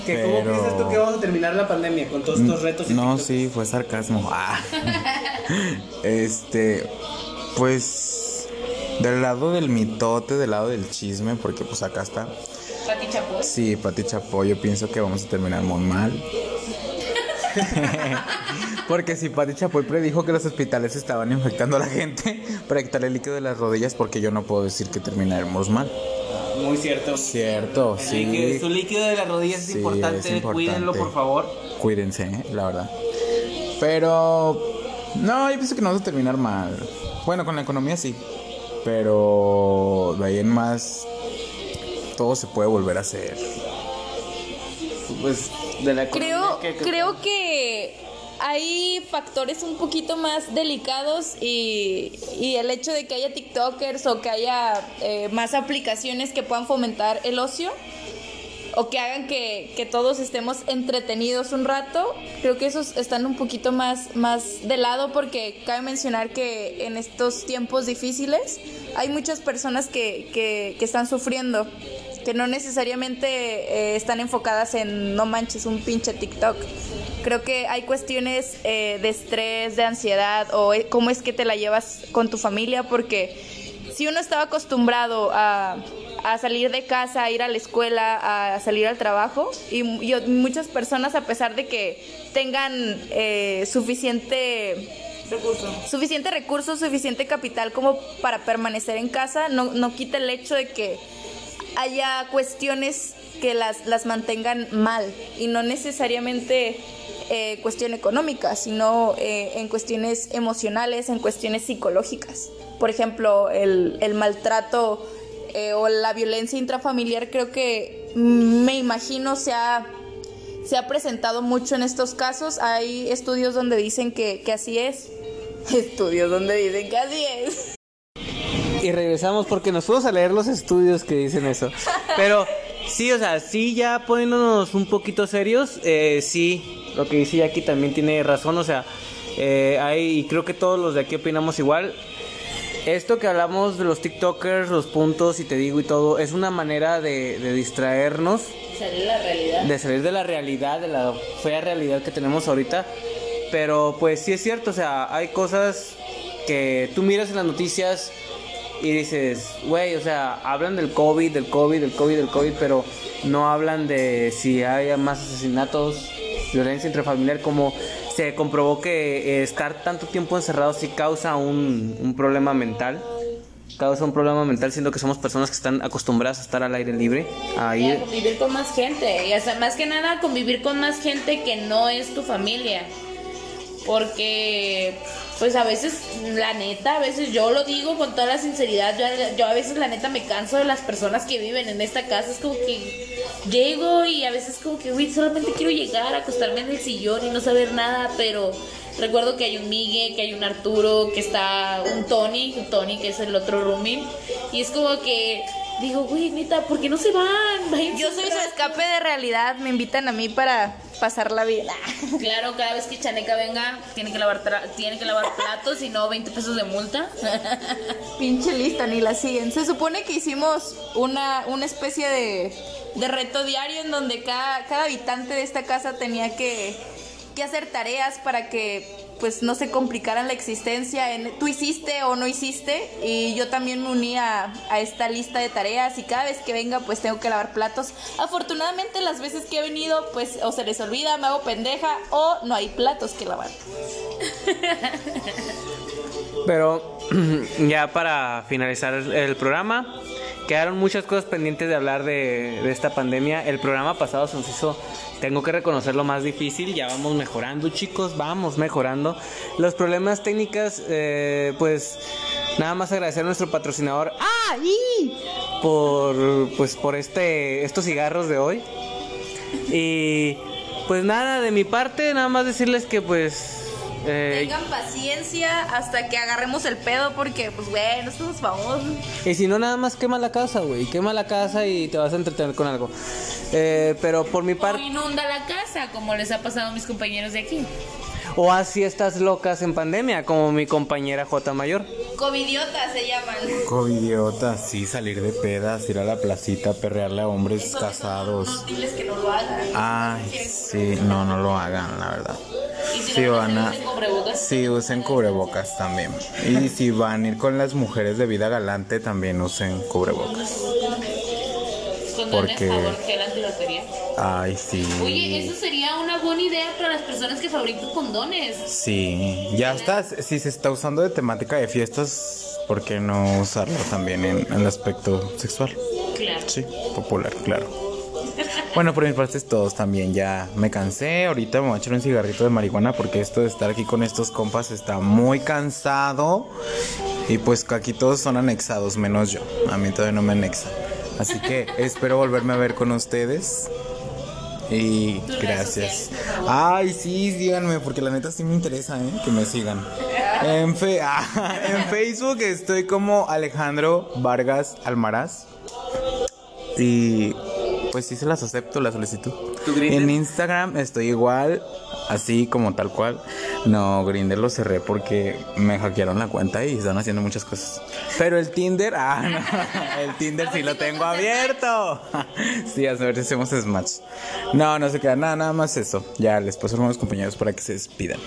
¿Que ¿Cómo piensas tú que vamos a terminar la pandemia con todos estos retos? y No, sí, fue sarcasmo. Ah. Este. Pues. Del lado del mitote, del lado del chisme, porque pues acá está. Pati Chapoy. Sí, Pati Chapoy, yo pienso que vamos a terminar muy mal. porque si Pati Chapoy predijo que los hospitales estaban infectando a la gente para quitarle el líquido de las rodillas, porque yo no puedo decir que terminaremos mal. Muy cierto. Cierto, El líquido- sí. su líquido de las rodillas es, importante. es importante. Cuídenlo, por favor. Cuídense, ¿eh? la verdad. Pero. No, yo pienso que no vamos a terminar mal. Bueno, con la economía sí. Pero. De ahí en más. Todo se puede volver a hacer. Pues, de la Creo, que- que- creo que hay factores un poquito más delicados y, y el hecho de que haya TikTokers o que haya eh, más aplicaciones que puedan fomentar el ocio o que hagan que, que todos estemos entretenidos un rato, creo que esos están un poquito más, más de lado porque cabe mencionar que en estos tiempos difíciles hay muchas personas que, que, que están sufriendo, que no necesariamente eh, están enfocadas en no manches un pinche TikTok. Creo que hay cuestiones eh, de estrés, de ansiedad o eh, cómo es que te la llevas con tu familia porque si uno estaba acostumbrado a, a salir de casa, a ir a la escuela, a salir al trabajo, y, y muchas personas, a pesar de que tengan eh, suficiente suficiente recurso, suficiente capital como para permanecer en casa, no, no quita el hecho de que haya cuestiones que las, las mantengan mal y no necesariamente eh, cuestión económica, sino eh, en cuestiones emocionales, en cuestiones psicológicas. Por ejemplo, el, el maltrato eh, o la violencia intrafamiliar creo que me imagino se ha, se ha presentado mucho en estos casos. Hay estudios donde dicen que, que así es. Estudios donde dicen que así es. Y regresamos porque nos fuimos a leer los estudios que dicen eso. Pero sí, o sea, sí, ya poniéndonos un poquito serios, eh, sí, lo que dice aquí también tiene razón. O sea, eh, hay, y creo que todos los de aquí opinamos igual. Esto que hablamos de los TikTokers, los puntos y te digo y todo, es una manera de, de distraernos Salir la realidad. de salir de la realidad, de la fea realidad que tenemos ahorita. Pero pues sí es cierto, o sea, hay cosas que tú miras en las noticias y dices, güey, o sea, hablan del COVID, del COVID, del COVID, del COVID, pero no hablan de si hay más asesinatos, violencia intrafamiliar, como se comprobó que eh, estar tanto tiempo encerrado sí causa un, un problema mental. Causa un problema mental, siendo que somos personas que están acostumbradas a estar al aire libre, a Y a ir convivir con más gente. Y hasta más que nada convivir con más gente que no es tu familia. Porque, pues a veces, la neta, a veces yo lo digo con toda la sinceridad, yo, yo a veces la neta me canso de las personas que viven en esta casa. Es como que llego y a veces como que, güey, solamente quiero llegar, acostarme en el sillón y no saber nada, pero recuerdo que hay un Miguel, que hay un Arturo, que está un Tony, un Tony que es el otro rooming. Y es como que digo, güey, neta, ¿por qué no se van? Váyanse Yo soy su rato". escape de realidad, me invitan a mí para pasarla bien. Claro, cada vez que Chaneca venga, tiene que lavar, tra- tiene que lavar platos y no 20 pesos de multa. Pinche lista, ni la siguen. Se supone que hicimos una, una especie de, de reto diario en donde cada, cada habitante de esta casa tenía que, que hacer tareas para que pues no se complicaran la existencia en tú hiciste o no hiciste y yo también me uní a, a esta lista de tareas y cada vez que venga pues tengo que lavar platos. Afortunadamente las veces que he venido pues o se les olvida me hago pendeja o no hay platos que lavar. Pero ya para finalizar el, el programa, quedaron muchas cosas pendientes de hablar de, esta pandemia. El programa pasado se nos hizo, tengo que reconocerlo, más difícil. Ya vamos mejorando, chicos, vamos mejorando. Los problemas técnicos, eh, pues nada más agradecer a nuestro patrocinador ¡Ah! ¡Y! por pues por este estos cigarros de hoy. Y pues nada, de mi parte, nada más decirles que pues eh, Tengan paciencia hasta que agarremos el pedo porque, pues, güey, no somos famosos. Y si no, nada más quema la casa, güey. Quema la casa y te vas a entretener con algo. Eh, pero por mi parte. inunda la casa, como les ha pasado a mis compañeros de aquí. O haz fiestas locas en pandemia, como mi compañera J. Mayor. Covidiotas se llaman. Covidiota, sí, salir de pedas, ir a la placita, perrearle a hombres casados. No diles que no lo hagan. Ay, sí, no, no lo hagan, la verdad. Y si no, van a... cubrebocas. Sí, usen cubrebocas también. Y si van a ir con las mujeres de vida galante, también usen cubrebocas. Porque-. Ay, sí. Oye, eso sería una buena idea para las personas que fabrican condones. Sí, ya está. Si se está usando de temática de fiestas, ¿por qué no usarlo también en en el aspecto sexual? Claro. Sí, popular, claro. Bueno, por mi parte es todo también. Ya me cansé. Ahorita me voy a echar un cigarrito de marihuana porque esto de estar aquí con estos compas está muy cansado. Y pues aquí todos son anexados, menos yo. A mí todavía no me anexa. Así que espero volverme a ver con ustedes. Y gracias. Ay, sí, síganme, porque la neta sí me interesa, ¿eh? Que me sigan. En, fe- ah, en Facebook estoy como Alejandro Vargas Almaraz. Y pues sí se las acepto, la solicitud. En Instagram estoy igual, así como tal cual. No, Grinder lo cerré porque me hackearon la cuenta y están haciendo muchas cosas. Pero el Tinder, ah, no, el Tinder sí lo tengo abierto. Sí, a ver si hacemos Smash. No, no se queda nada, nada más eso. Ya les paso a los compañeros para que se despidan.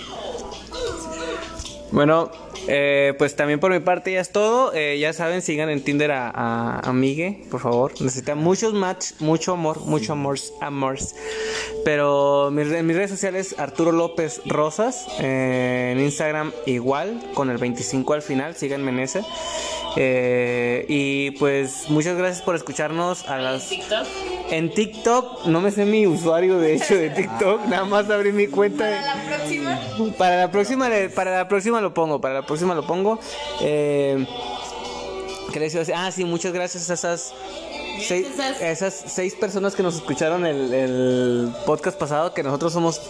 Bueno, eh, pues también por mi parte ya es todo. Eh, ya saben, sigan en Tinder a, a, Migue, por favor. Necesita muchos match, mucho amor, mucho amor, amors. Pero en mis redes sociales, Arturo López Rosas. eh, en Instagram igual, con el 25 al final. Síganme en ese. Eh, y pues muchas gracias por escucharnos a las... TikTok. En TikTok, no me sé mi usuario de hecho de TikTok, nada más abrí mi cuenta. Para la próxima. para la próxima, para la próxima lo pongo, para la próxima lo pongo. Eh. Ah, sí, muchas gracias a esas seis, esas seis personas que nos escucharon el, el podcast pasado, que nosotros somos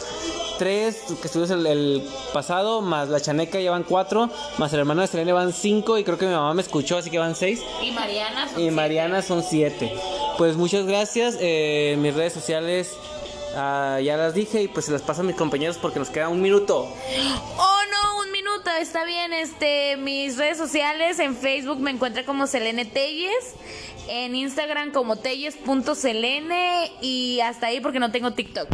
tres, que estuvimos el, el pasado, más la chaneca llevan cuatro, más el hermano de Selene van cinco, y creo que mi mamá me escuchó, así que van seis. Y Mariana. son Y Mariana son siete. Pues muchas gracias. eh, mis redes sociales ah, ya las dije y pues se las paso a mis compañeros porque nos queda un minuto. Oh no, un minuto, está bien. Este, mis redes sociales en Facebook me encuentra como Selene Telles, en Instagram como telles.selene y hasta ahí porque no tengo TikTok.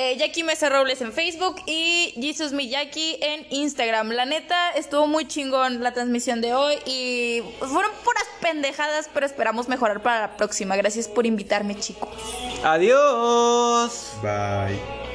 Eh, Jackie Mesa Robles en Facebook y Jesus Miyaki en Instagram. La neta, estuvo muy chingón la transmisión de hoy y fueron puras pendejadas, pero esperamos mejorar para la próxima. Gracias por invitarme, chicos. Adiós. Bye.